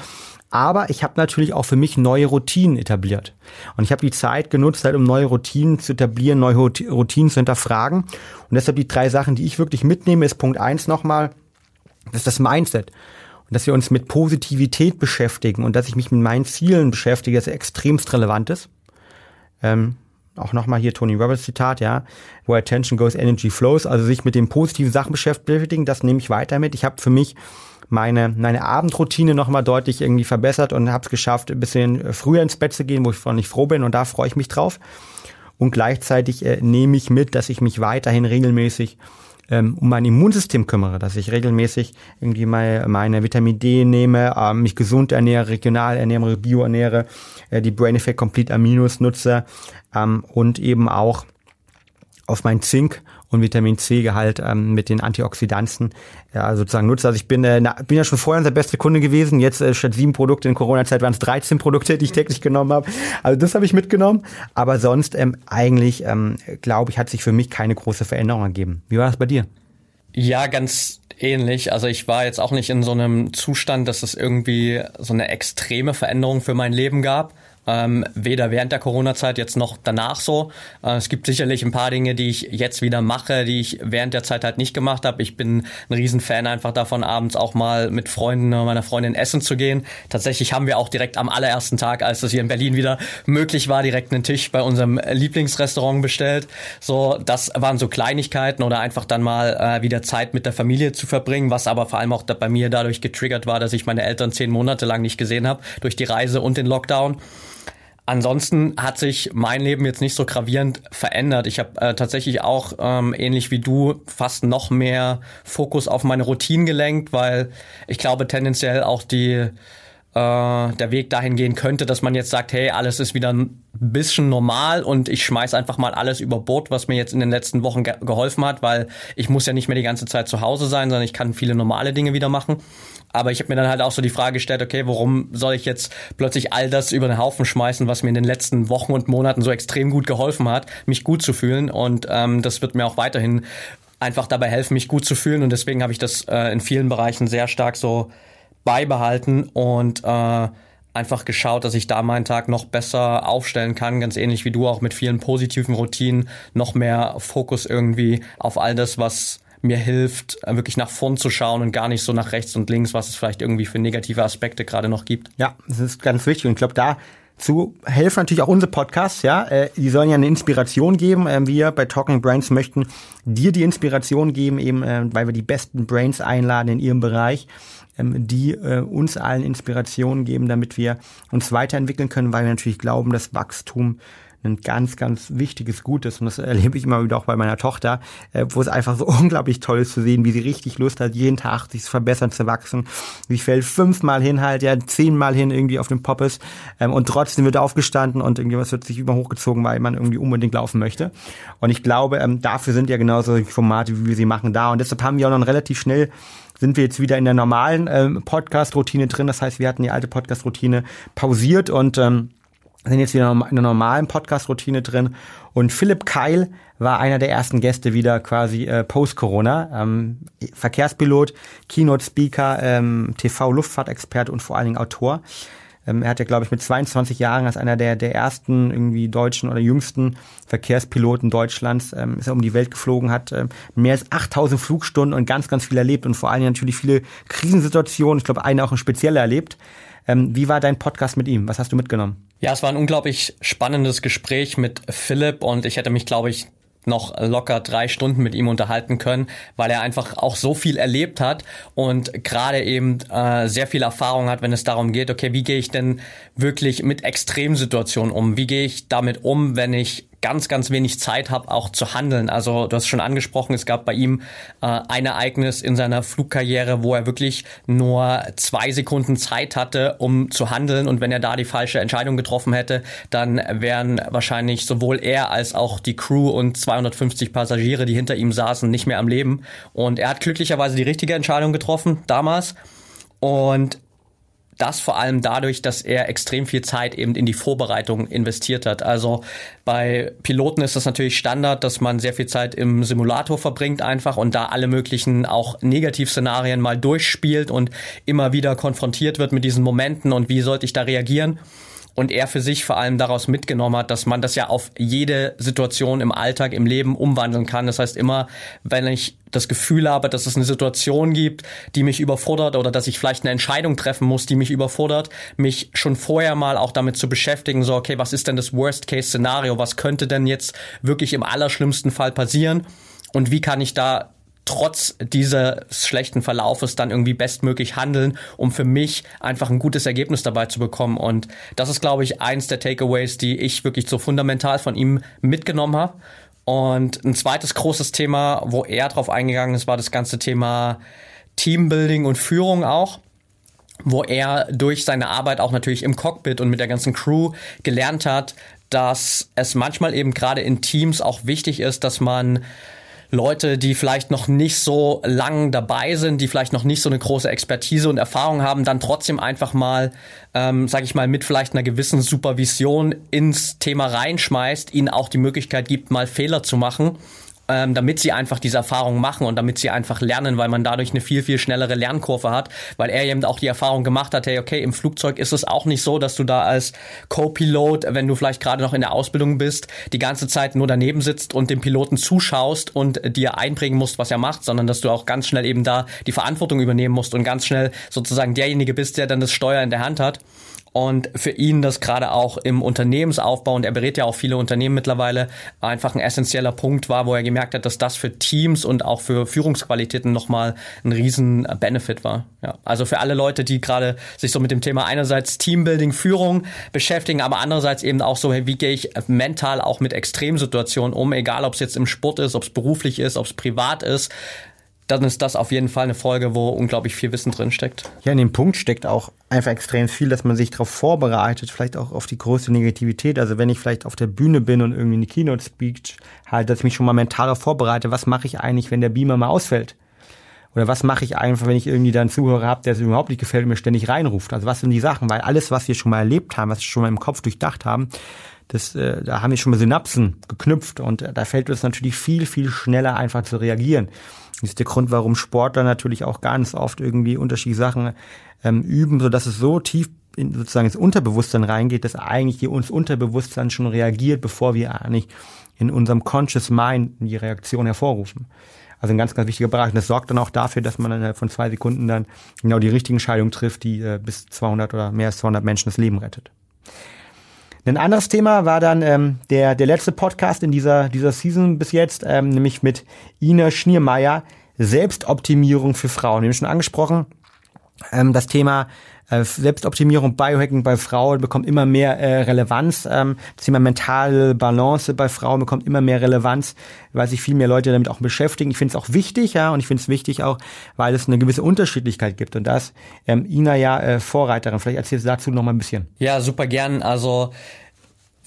Aber ich habe natürlich auch für mich neue Routinen etabliert. Und ich habe die Zeit genutzt, halt, um neue Routinen zu etablieren, neue Routinen zu hinterfragen. Und deshalb die drei Sachen, die ich wirklich mitnehme, ist Punkt eins nochmal, das ist das Mindset. Und dass wir uns mit Positivität beschäftigen und dass ich mich mit meinen Zielen beschäftige, ist extremst relevant ist. Ähm, auch nochmal hier Tony Roberts Zitat, ja, where attention goes, energy flows, also sich mit den positiven Sachen beschäftigen, das nehme ich weiter mit. Ich habe für mich meine, meine Abendroutine nochmal deutlich irgendwie verbessert und habe es geschafft, ein bisschen früher ins Bett zu gehen, wo ich vor nicht froh bin und da freue ich mich drauf. Und gleichzeitig äh, nehme ich mit, dass ich mich weiterhin regelmäßig ähm, um mein Immunsystem kümmere, dass ich regelmäßig irgendwie meine, meine Vitamin D nehme, äh, mich gesund ernähre, regional ernähre, bio ernähre, äh, die Brain Effect Complete Aminos nutze ähm, und eben auch auf mein Zink und Vitamin C-Gehalt ähm, mit den Antioxidanten ja, sozusagen nutze. Also ich bin, äh, bin ja schon vorher unser bester Kunde gewesen. Jetzt äh, statt sieben Produkte in Corona-Zeit waren es 13 Produkte, die ich täglich genommen habe. Also das habe ich mitgenommen. Aber sonst ähm, eigentlich, ähm, glaube ich, hat sich für mich keine große Veränderung ergeben. Wie war das bei dir? Ja, ganz ähnlich. Also ich war jetzt auch nicht in so einem Zustand, dass es irgendwie so eine extreme Veränderung für mein Leben gab. Ähm, weder während der Corona-Zeit jetzt noch danach so. Äh, es gibt sicherlich ein paar Dinge, die ich jetzt wieder mache, die ich während der Zeit halt nicht gemacht habe. Ich bin ein Riesenfan einfach davon, abends auch mal mit Freunden oder meiner Freundin essen zu gehen. Tatsächlich haben wir auch direkt am allerersten Tag, als das hier in Berlin wieder möglich war, direkt einen Tisch bei unserem Lieblingsrestaurant bestellt. So, das waren so Kleinigkeiten oder einfach dann mal äh, wieder Zeit mit der Familie zu verbringen, was aber vor allem auch bei mir dadurch getriggert war, dass ich meine Eltern zehn Monate lang nicht gesehen habe durch die Reise und den Lockdown. Ansonsten hat sich mein Leben jetzt nicht so gravierend verändert. Ich habe äh, tatsächlich auch ähm, ähnlich wie du fast noch mehr Fokus auf meine Routinen gelenkt, weil ich glaube tendenziell auch die äh, der Weg dahin gehen könnte, dass man jetzt sagt, hey, alles ist wieder ein bisschen normal und ich schmeiß einfach mal alles über Bord, was mir jetzt in den letzten Wochen ge geholfen hat, weil ich muss ja nicht mehr die ganze Zeit zu Hause sein, sondern ich kann viele normale Dinge wieder machen. Aber ich habe mir dann halt auch so die Frage gestellt, okay, warum soll ich jetzt plötzlich all das über den Haufen schmeißen, was mir in den letzten Wochen und Monaten so extrem gut geholfen hat, mich gut zu fühlen. Und ähm, das wird mir auch weiterhin einfach dabei helfen, mich gut zu fühlen. Und deswegen habe ich das äh, in vielen Bereichen sehr stark so beibehalten und äh, einfach geschaut, dass ich da meinen Tag noch besser aufstellen kann, ganz ähnlich wie du auch mit vielen positiven Routinen, noch mehr Fokus irgendwie auf all das, was mir hilft, äh, wirklich nach vorn zu schauen und gar nicht so nach rechts und links, was es vielleicht irgendwie für negative Aspekte gerade noch gibt. Ja, das ist ganz wichtig und ich glaube, da zu helfen natürlich auch unsere Podcasts, ja. Äh, die sollen ja eine Inspiration geben. Äh, wir bei Talking Brains möchten dir die Inspiration geben, eben äh, weil wir die besten Brains einladen in ihrem Bereich, ähm, die uns allen Inspirationen geben, damit wir uns weiterentwickeln können, weil wir natürlich glauben, dass Wachstum ein ganz, ganz wichtiges Gut ist. Und das erlebe ich immer wieder auch bei meiner Tochter, äh, wo es einfach so unglaublich toll ist zu sehen, wie sie richtig Lust hat, jeden Tag sich zu verbessern, zu wachsen. Sie fällt fünfmal hin halt, ja, zehnmal hin irgendwie auf dem Poppes ähm, und trotzdem wird aufgestanden und irgendwas wird sich über hochgezogen, weil man irgendwie unbedingt laufen möchte. Und ich glaube, ähm, dafür sind ja genauso solche Formate, wie wir sie machen, da. Und deshalb haben wir auch dann relativ schnell sind wir jetzt wieder in der normalen ähm, Podcast-Routine drin. Das heißt, wir hatten die alte Podcast-Routine pausiert und ähm, sind jetzt wieder in einer normalen Podcast-Routine drin. Und Philipp Keil war einer der ersten Gäste wieder quasi äh, post-Corona. Ähm, Verkehrspilot, Keynote-Speaker, ähm, TV-Luftfahrtexperte und vor allen Dingen Autor. Ähm, er hat ja, glaube ich, mit 22 Jahren als einer der, der ersten irgendwie deutschen oder jüngsten Verkehrspiloten Deutschlands ähm, ist er um die Welt geflogen, hat ähm, mehr als 8000 Flugstunden und ganz, ganz viel erlebt und vor allen Dingen natürlich viele Krisensituationen. Ich glaube, eine auch ein spezieller erlebt. Ähm, wie war dein Podcast mit ihm? Was hast du mitgenommen? Ja, es war ein unglaublich spannendes Gespräch mit Philipp und ich hätte mich, glaube ich, noch locker drei Stunden mit ihm unterhalten können, weil er einfach auch so viel erlebt hat und gerade eben äh, sehr viel Erfahrung hat, wenn es darum geht, okay, wie gehe ich denn wirklich mit Extremsituationen um? Wie gehe ich damit um, wenn ich ganz, ganz wenig Zeit habe, auch zu handeln. Also du hast schon angesprochen, es gab bei ihm äh, ein Ereignis in seiner Flugkarriere, wo er wirklich nur zwei Sekunden Zeit hatte, um zu handeln. Und wenn er da die falsche Entscheidung getroffen hätte, dann wären wahrscheinlich sowohl er als auch die Crew und 250 Passagiere, die hinter ihm saßen, nicht mehr am Leben. Und er hat glücklicherweise die richtige Entscheidung getroffen damals. Und das vor allem dadurch, dass er extrem viel Zeit eben in die Vorbereitung investiert hat. Also bei Piloten ist das natürlich Standard, dass man sehr viel Zeit im Simulator verbringt einfach und da alle möglichen auch Negativszenarien mal durchspielt und immer wieder konfrontiert wird mit diesen Momenten und wie sollte ich da reagieren und er für sich vor allem daraus mitgenommen hat, dass man das ja auf jede Situation im Alltag, im Leben umwandeln kann. Das heißt immer, wenn ich das Gefühl habe, dass es eine Situation gibt, die mich überfordert oder dass ich vielleicht eine Entscheidung treffen muss, die mich überfordert, mich schon vorher mal auch damit zu beschäftigen, so, okay, was ist denn das Worst-Case-Szenario? Was könnte denn jetzt wirklich im allerschlimmsten Fall passieren? Und wie kann ich da trotz dieses schlechten Verlaufes dann irgendwie bestmöglich handeln, um für mich einfach ein gutes Ergebnis dabei zu bekommen. Und das ist, glaube ich, eins der Takeaways, die ich wirklich so fundamental von ihm mitgenommen habe. Und ein zweites großes Thema, wo er drauf eingegangen ist, war das ganze Thema Teambuilding und Führung auch wo er durch seine Arbeit auch natürlich im Cockpit und mit der ganzen Crew gelernt hat, dass es manchmal eben gerade in Teams auch wichtig ist, dass man Leute, die vielleicht noch nicht so lang dabei sind, die vielleicht noch nicht so eine große Expertise und Erfahrung haben, dann trotzdem einfach mal, ähm, sag ich mal, mit vielleicht einer gewissen Supervision ins Thema reinschmeißt, ihnen auch die Möglichkeit gibt, mal Fehler zu machen ähm, damit sie einfach diese Erfahrung machen und damit sie einfach lernen, weil man dadurch eine viel, viel schnellere Lernkurve hat, weil er eben auch die Erfahrung gemacht hat, hey, okay, im Flugzeug ist es auch nicht so, dass du da als Co-Pilot, wenn du vielleicht gerade noch in der Ausbildung bist, die ganze Zeit nur daneben sitzt und dem Piloten zuschaust und dir einbringen musst, was er macht, sondern dass du auch ganz schnell eben da die Verantwortung übernehmen musst und ganz schnell sozusagen derjenige bist, der dann das Steuer in der Hand hat. Und für ihn das gerade auch im Unternehmensaufbau, und er berät ja auch viele Unternehmen mittlerweile, einfach ein essentieller Punkt war, wo er gemerkt hat, dass das für Teams und auch für Führungsqualitäten nochmal ein riesen Benefit war. Ja, also für alle Leute, die gerade sich so mit dem Thema einerseits Teambuilding, Führung beschäftigen, aber andererseits eben auch so, wie gehe ich mental auch mit Extremsituationen um, egal ob es jetzt im Sport ist, ob es beruflich ist, ob es privat ist dann ist das auf jeden Fall eine Folge, wo unglaublich viel Wissen drin steckt. Ja, in dem Punkt steckt auch einfach extrem viel, dass man sich darauf vorbereitet, vielleicht auch auf die größte Negativität. Also wenn ich vielleicht auf der Bühne bin und irgendwie eine Keynote speech halt, dass ich mich schon mal mental vorbereite, was mache ich eigentlich, wenn der Beamer mal ausfällt? Oder was mache ich einfach, wenn ich irgendwie dann Zuhörer habe, der es überhaupt nicht gefällt und mir ständig reinruft? Also was sind die Sachen? Weil alles, was wir schon mal erlebt haben, was wir schon mal im Kopf durchdacht haben, das, äh, da haben wir schon mal Synapsen geknüpft und äh, da fällt es natürlich viel, viel schneller einfach zu reagieren. Das ist der Grund, warum Sportler natürlich auch ganz oft irgendwie unterschiedliche Sachen ähm, üben, so dass es so tief in sozusagen ins Unterbewusstsein reingeht, dass eigentlich hier uns Unterbewusstsein schon reagiert, bevor wir eigentlich in unserem Conscious Mind die Reaktion hervorrufen. Also ein ganz, ganz wichtiger Bereich. Und das sorgt dann auch dafür, dass man innerhalb von zwei Sekunden dann genau die richtige Entscheidung trifft, die äh, bis 200 oder mehr als 200 Menschen das Leben rettet. Ein anderes Thema war dann ähm, der, der letzte Podcast in dieser, dieser Season bis jetzt, ähm, nämlich mit Ina Schniermeier, Selbstoptimierung für Frauen. Wir haben schon angesprochen, ähm, das Thema äh, Selbstoptimierung, Biohacking bei Frauen bekommt immer mehr äh, Relevanz. Ähm, das Thema mentale Balance bei Frauen bekommt immer mehr Relevanz, weil sich viel mehr Leute damit auch beschäftigen. Ich finde es auch wichtig, ja, und ich finde es wichtig auch, weil es eine gewisse Unterschiedlichkeit gibt. Und das ähm, Ina ja äh, Vorreiterin. Vielleicht erzählst du dazu noch mal ein bisschen. Ja, super gern. Also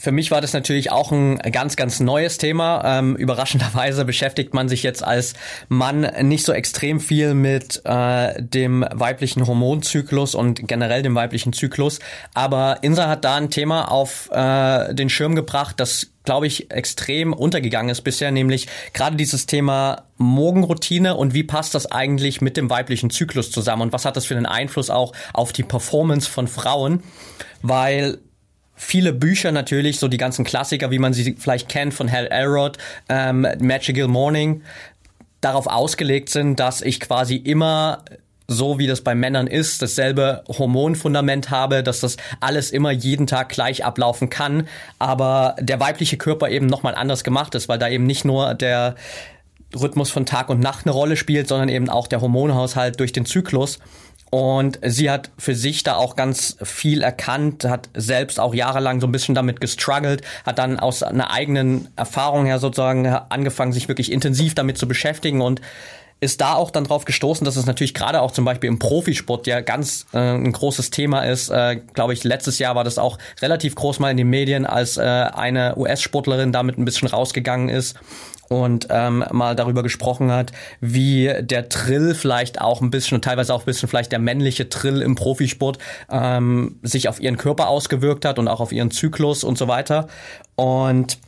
für mich war das natürlich auch ein ganz, ganz neues Thema. Ähm, überraschenderweise beschäftigt man sich jetzt als Mann nicht so extrem viel mit äh, dem weiblichen Hormonzyklus und generell dem weiblichen Zyklus. Aber Insa hat da ein Thema auf äh, den Schirm gebracht, das glaube ich, extrem untergegangen ist bisher, nämlich gerade dieses Thema Morgenroutine und wie passt das eigentlich mit dem weiblichen Zyklus zusammen und was hat das für einen Einfluss auch auf die Performance von Frauen, weil viele Bücher natürlich, so die ganzen Klassiker, wie man sie vielleicht kennt von Hal Elrod, ähm, Magical Morning, darauf ausgelegt sind, dass ich quasi immer so wie das bei Männern ist, dasselbe Hormonfundament habe, dass das alles immer jeden Tag gleich ablaufen kann, aber der weibliche Körper eben nochmal anders gemacht ist, weil da eben nicht nur der Rhythmus von Tag und Nacht eine Rolle spielt, sondern eben auch der Hormonhaushalt durch den Zyklus. Und sie hat für sich da auch ganz viel erkannt, hat selbst auch jahrelang so ein bisschen damit gestruggelt, hat dann aus einer eigenen Erfahrung her sozusagen angefangen, sich wirklich intensiv damit zu beschäftigen und ist da auch dann drauf gestoßen, dass es natürlich gerade auch zum Beispiel im Profisport ja ganz äh, ein großes Thema ist. Äh, Glaube ich, letztes Jahr war das auch relativ groß mal in den Medien, als äh, eine US-Sportlerin damit ein bisschen rausgegangen ist und ähm, mal darüber gesprochen hat, wie der Trill vielleicht auch ein bisschen und teilweise auch ein bisschen vielleicht der männliche Trill im Profisport ähm, sich auf ihren Körper ausgewirkt hat und auch auf ihren Zyklus und so weiter. Und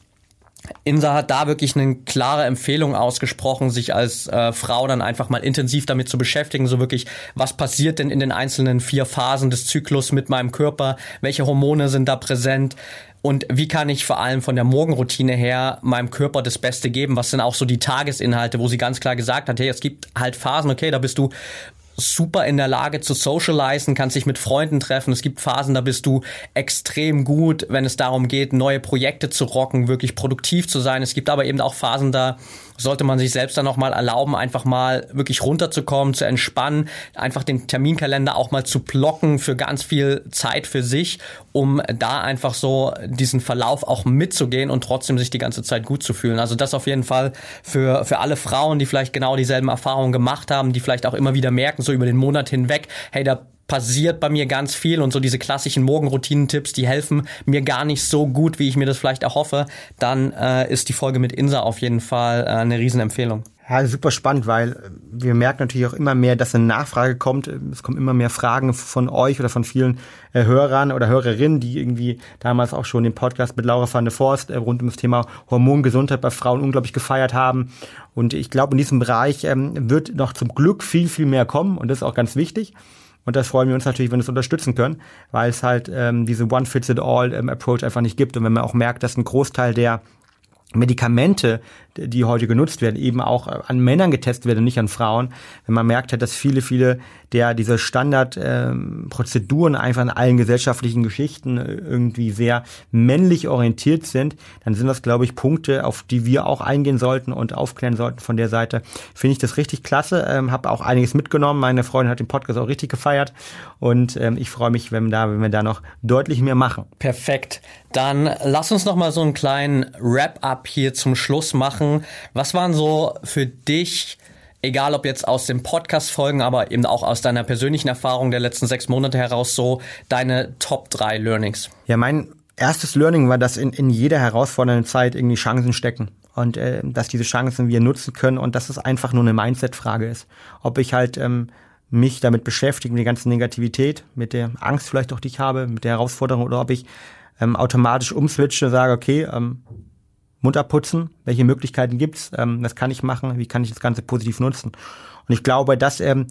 Insa hat da wirklich eine klare Empfehlung ausgesprochen, sich als äh, Frau dann einfach mal intensiv damit zu beschäftigen, so wirklich, was passiert denn in den einzelnen vier Phasen des Zyklus mit meinem Körper, welche Hormone sind da präsent, und wie kann ich vor allem von der Morgenroutine her meinem Körper das Beste geben? Was sind auch so die Tagesinhalte, wo sie ganz klar gesagt hat, hey, es gibt halt Phasen, okay, da bist du super in der Lage zu socialisen, kannst dich mit Freunden treffen. Es gibt Phasen, da bist du extrem gut, wenn es darum geht, neue Projekte zu rocken, wirklich produktiv zu sein. Es gibt aber eben auch Phasen, da sollte man sich selbst dann auch mal erlauben, einfach mal wirklich runterzukommen, zu entspannen, einfach den Terminkalender auch mal zu blocken für ganz viel Zeit für sich, um da einfach so diesen Verlauf auch mitzugehen und trotzdem sich die ganze Zeit gut zu fühlen. Also das auf jeden Fall für, für alle Frauen, die vielleicht genau dieselben Erfahrungen gemacht haben, die vielleicht auch immer wieder merken, so über den Monat hinweg, hey, da passiert bei mir ganz viel und so diese klassischen Morgenroutinen-Tipps, die helfen mir gar nicht so gut, wie ich mir das vielleicht erhoffe, dann äh, ist die Folge mit Insa auf jeden Fall äh, eine Riesenempfehlung. Ja, super spannend, weil wir merken natürlich auch immer mehr, dass eine Nachfrage kommt. Es kommen immer mehr Fragen von euch oder von vielen äh, Hörern oder Hörerinnen, die irgendwie damals auch schon den Podcast mit Laura van der Forst äh, rund um das Thema Hormongesundheit bei Frauen unglaublich gefeiert haben. Und ich glaube, in diesem Bereich ähm, wird noch zum Glück viel, viel mehr kommen und das ist auch ganz wichtig. Und das freuen wir uns natürlich, wenn wir es unterstützen können, weil es halt ähm, diese One-Fits-it-all-Approach ähm, einfach nicht gibt. Und wenn man auch merkt, dass ein Großteil der Medikamente, die heute genutzt werden, eben auch an Männern getestet werden, nicht an Frauen. Wenn man merkt hat, dass viele, viele der diese Standardprozeduren ähm, einfach in allen gesellschaftlichen Geschichten äh, irgendwie sehr männlich orientiert sind, dann sind das, glaube ich, Punkte, auf die wir auch eingehen sollten und aufklären sollten von der Seite. Finde ich das richtig klasse, ähm, habe auch einiges mitgenommen. Meine Freundin hat den Podcast auch richtig gefeiert und ähm, ich freue mich, wenn, da, wenn wir da noch deutlich mehr machen. Perfekt. Dann lass uns noch mal so einen kleinen Wrap-up hier zum Schluss machen. Was waren so für dich egal ob jetzt aus den Podcast-Folgen, aber eben auch aus deiner persönlichen Erfahrung der letzten sechs Monate heraus, so deine Top 3 Learnings? Ja, mein erstes Learning war, dass in, in jeder herausfordernden Zeit irgendwie Chancen stecken und äh, dass diese Chancen wir nutzen können und dass es einfach nur eine Mindset-Frage ist. Ob ich halt ähm, mich damit beschäftige, mit der ganzen Negativität, mit der Angst vielleicht auch, die ich habe, mit der Herausforderung oder ob ich ähm, automatisch umswitche und sage, okay, ähm, Mund abputzen, welche Möglichkeiten gibt's, ähm, was kann ich machen, wie kann ich das Ganze positiv nutzen. Und ich glaube, das ähm,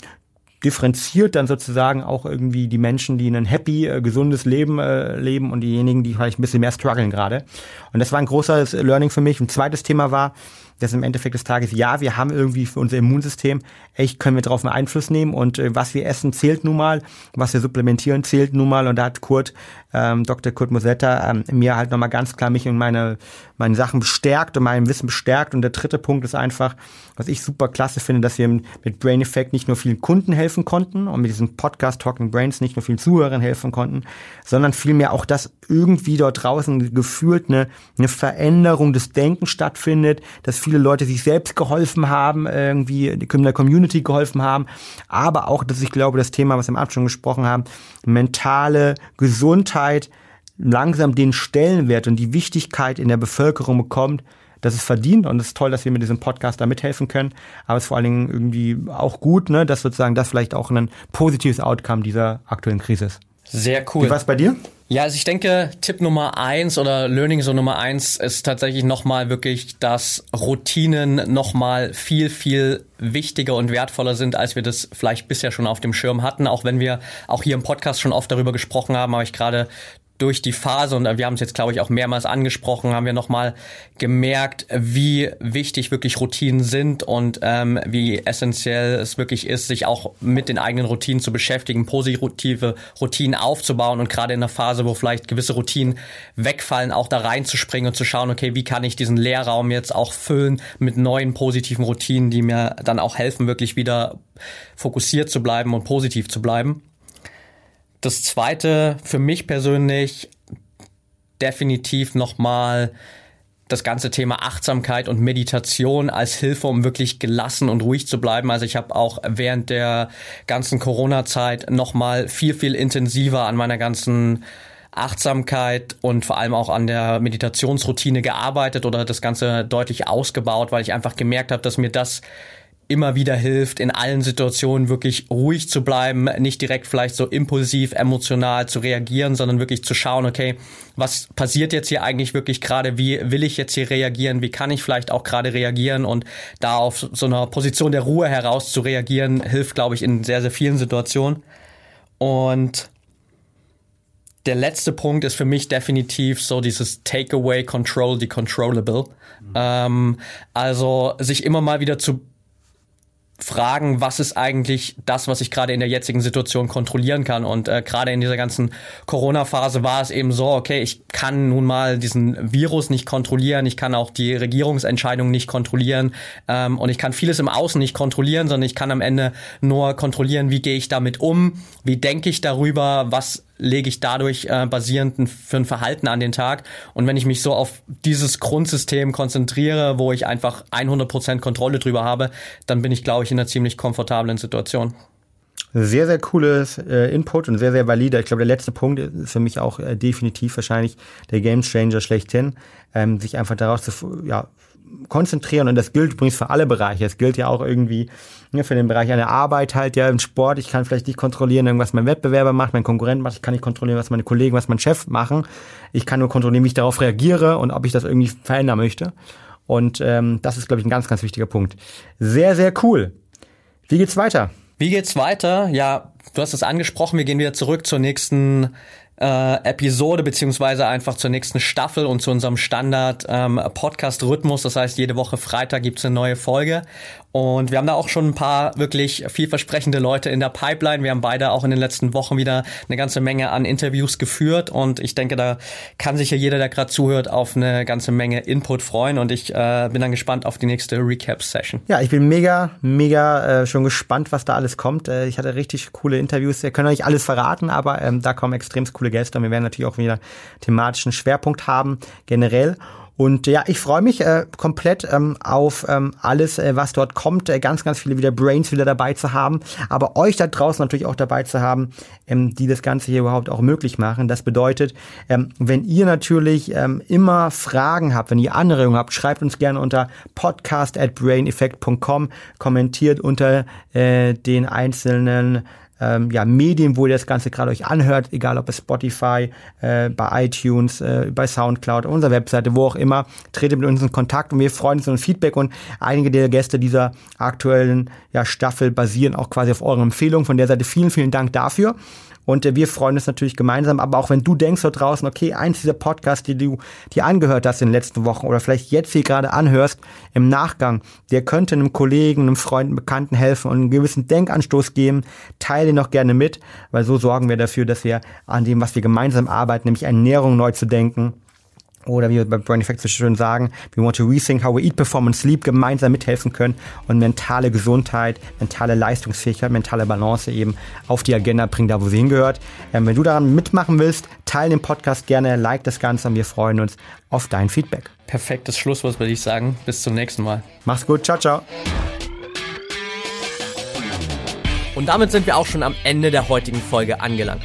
differenziert dann sozusagen auch irgendwie die Menschen, die ein happy, äh, gesundes Leben äh, leben und diejenigen, die vielleicht ein bisschen mehr strugglen gerade. Und das war ein großes Learning für mich. Ein zweites Thema war, dass im Endeffekt des Tages, ja, wir haben irgendwie für unser Immunsystem, echt können wir darauf einen Einfluss nehmen und äh, was wir essen zählt nun mal, was wir supplementieren zählt nun mal und da hat Kurt, ähm, Dr. Kurt Mosetta, ähm, mir halt nochmal ganz klar mich und meine, meine Sachen bestärkt und mein Wissen bestärkt. Und der dritte Punkt ist einfach, was ich super klasse finde, dass wir mit Brain Effect nicht nur vielen Kunden helfen konnten und mit diesem Podcast Talking Brains nicht nur vielen Zuhörern helfen konnten, sondern vielmehr auch, dass irgendwie dort draußen gefühlt eine, eine Veränderung des Denkens stattfindet, dass viele Leute sich selbst geholfen haben, irgendwie in der Community geholfen haben, aber auch, dass ich glaube, das Thema, was wir am Anfang schon gesprochen haben, mentale Gesundheit langsam den Stellenwert und die Wichtigkeit in der Bevölkerung bekommt, das ist verdient und es ist toll, dass wir mit diesem Podcast da mithelfen können. Aber es ist vor allen Dingen irgendwie auch gut, ne, dass sozusagen das vielleicht auch ein positives Outcome dieser aktuellen Krise ist. Sehr cool. Wie war es bei dir? Ja, also ich denke, Tipp Nummer eins oder Learning so Nummer eins ist tatsächlich nochmal wirklich, dass Routinen nochmal viel, viel wichtiger und wertvoller sind, als wir das vielleicht bisher schon auf dem Schirm hatten. Auch wenn wir auch hier im Podcast schon oft darüber gesprochen haben, habe ich gerade durch die Phase und wir haben es jetzt, glaube ich, auch mehrmals angesprochen, haben wir nochmal gemerkt, wie wichtig wirklich Routinen sind und ähm, wie essentiell es wirklich ist, sich auch mit den eigenen Routinen zu beschäftigen, positive Routinen aufzubauen und gerade in der Phase, wo vielleicht gewisse Routinen wegfallen, auch da reinzuspringen und zu schauen, okay, wie kann ich diesen Leerraum jetzt auch füllen mit neuen positiven Routinen, die mir dann auch helfen, wirklich wieder fokussiert zu bleiben und positiv zu bleiben. Das zweite für mich persönlich definitiv nochmal das ganze Thema Achtsamkeit und Meditation als Hilfe, um wirklich gelassen und ruhig zu bleiben. Also ich habe auch während der ganzen Corona-Zeit nochmal viel, viel intensiver an meiner ganzen Achtsamkeit und vor allem auch an der Meditationsroutine gearbeitet oder das Ganze deutlich ausgebaut, weil ich einfach gemerkt habe, dass mir das immer wieder hilft, in allen Situationen wirklich ruhig zu bleiben, nicht direkt vielleicht so impulsiv, emotional zu reagieren, sondern wirklich zu schauen, okay, was passiert jetzt hier eigentlich wirklich gerade, wie will ich jetzt hier reagieren, wie kann ich vielleicht auch gerade reagieren und da auf so einer Position der Ruhe heraus zu reagieren, hilft, glaube ich, in sehr, sehr vielen Situationen. Und der letzte Punkt ist für mich definitiv so dieses Takeaway, Control the Controllable. Mhm. Ähm, also sich immer mal wieder zu fragen, was ist eigentlich das, was ich gerade in der jetzigen Situation kontrollieren kann. Und äh, gerade in dieser ganzen Corona-Phase war es eben so, okay, ich kann nun mal diesen Virus nicht kontrollieren, ich kann auch die Regierungsentscheidungen nicht kontrollieren ähm, und ich kann vieles im Außen nicht kontrollieren, sondern ich kann am Ende nur kontrollieren, wie gehe ich damit um, wie denke ich darüber, was lege ich dadurch äh, basierend für ein Verhalten an den Tag. Und wenn ich mich so auf dieses Grundsystem konzentriere, wo ich einfach 100% Kontrolle drüber habe, dann bin ich, glaube ich, in einer ziemlich komfortablen Situation. Sehr, sehr cooles äh, Input und sehr, sehr valider. Ich glaube, der letzte Punkt ist für mich auch äh, definitiv wahrscheinlich der Game Changer schlechthin, ähm, sich einfach daraus zu ja, konzentrieren. Und das gilt übrigens für alle Bereiche. Es gilt ja auch irgendwie ja, für den Bereich einer Arbeit halt, ja, im Sport. Ich kann vielleicht nicht kontrollieren, was mein Wettbewerber macht, mein Konkurrent macht. Ich kann nicht kontrollieren, was meine Kollegen, was mein Chef machen. Ich kann nur kontrollieren, wie ich darauf reagiere und ob ich das irgendwie verändern möchte. Und ähm, das ist, glaube ich, ein ganz, ganz wichtiger Punkt. Sehr, sehr cool. Wie geht's weiter? Wie geht's weiter? Ja, du hast es angesprochen. Wir gehen wieder zurück zur nächsten äh, Episode beziehungsweise einfach zur nächsten Staffel und zu unserem Standard ähm. Das heißt, jede Woche Freitag gibt's eine neue Folge. Und wir haben da auch schon ein paar wirklich vielversprechende Leute in der Pipeline. Wir haben beide auch in den letzten Wochen wieder eine ganze Menge an Interviews geführt. Und ich denke, da kann sich ja jeder, der gerade zuhört, auf eine ganze Menge Input freuen. Und ich äh, bin dann gespannt auf die nächste Recap-Session. Ja, ich bin mega, mega äh, schon gespannt, was da alles kommt. Äh, ich hatte richtig coole Interviews. Wir können euch alles verraten, aber ähm, da kommen extrem coole Gäste. Und wir werden natürlich auch wieder thematischen Schwerpunkt haben, generell. Und ja, ich freue mich äh, komplett ähm, auf ähm, alles, äh, was dort kommt. Äh, ganz, ganz viele wieder Brains wieder dabei zu haben. Aber euch da draußen natürlich auch dabei zu haben, ähm, die das Ganze hier überhaupt auch möglich machen. Das bedeutet, ähm, wenn ihr natürlich ähm, immer Fragen habt, wenn ihr Anregungen habt, schreibt uns gerne unter podcast at braineffect.com, kommentiert unter äh, den einzelnen ähm, ja, Medien, wo ihr das Ganze gerade euch anhört, egal ob es Spotify, äh, bei iTunes, äh, bei Soundcloud, unserer Webseite, wo auch immer, tretet mit uns in Kontakt und wir freuen uns über Feedback und einige der Gäste dieser aktuellen ja, Staffel basieren auch quasi auf euren Empfehlungen. Von der Seite vielen, vielen Dank dafür. Und äh, wir freuen uns natürlich gemeinsam. Aber auch wenn du denkst dort draußen, okay, eins dieser Podcasts, die du dir angehört hast in den letzten Wochen oder vielleicht jetzt hier gerade anhörst, im Nachgang, der könnte einem Kollegen, einem Freund, einem Bekannten helfen und einen gewissen Denkanstoß geben, teile den noch gerne mit, weil so sorgen wir dafür, dass wir an dem, was wir gemeinsam arbeiten, nämlich Ernährung neu zu denken, oder wie wir bei Brain Effect so schön sagen, we want to rethink how we eat, perform and sleep, gemeinsam mithelfen können und mentale Gesundheit, mentale Leistungsfähigkeit, mentale Balance eben auf die Agenda bringen, da wo sie hingehört. Ähm, wenn du daran mitmachen willst, teile den Podcast gerne, like das Ganze und wir freuen uns auf dein Feedback. Perfektes Schlusswort würde ich sagen. Bis zum nächsten Mal. Mach's gut. Ciao, ciao. Und damit sind wir auch schon am Ende der heutigen Folge angelangt.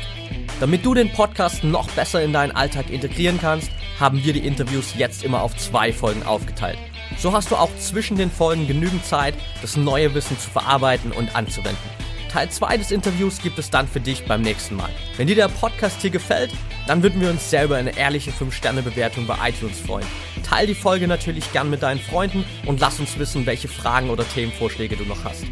Damit du den Podcast noch besser in deinen Alltag integrieren kannst, haben wir die Interviews jetzt immer auf zwei Folgen aufgeteilt. So hast du auch zwischen den Folgen genügend Zeit, das neue Wissen zu verarbeiten und anzuwenden. Teil 2 des Interviews gibt es dann für dich beim nächsten Mal. Wenn dir der Podcast hier gefällt, dann würden wir uns selber eine ehrliche 5-Sterne-Bewertung bei iTunes freuen. Teil die Folge natürlich gern mit deinen Freunden und lass uns wissen, welche Fragen oder Themenvorschläge du noch hast.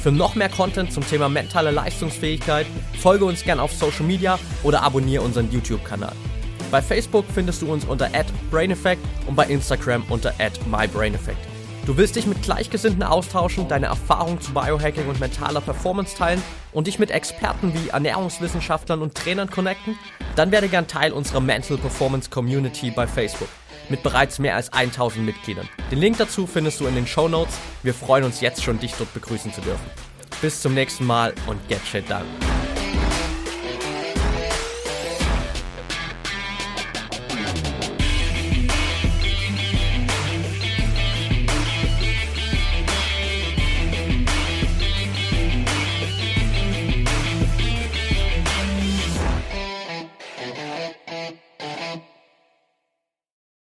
Für noch mehr Content zum Thema mentale Leistungsfähigkeit folge uns gern auf Social Media oder abonniere unseren YouTube-Kanal. Bei Facebook findest du uns unter @braineffect und bei Instagram unter @mybraineffect. Du willst dich mit Gleichgesinnten austauschen, deine Erfahrungen zu Biohacking und mentaler Performance teilen und dich mit Experten wie Ernährungswissenschaftlern und Trainern connecten? Dann werde gern Teil unserer Mental Performance Community bei Facebook mit bereits mehr als 1000 Mitgliedern. Den Link dazu findest du in den Show Notes. Wir freuen uns jetzt schon, dich dort begrüßen zu dürfen. Bis zum nächsten Mal und get shit done.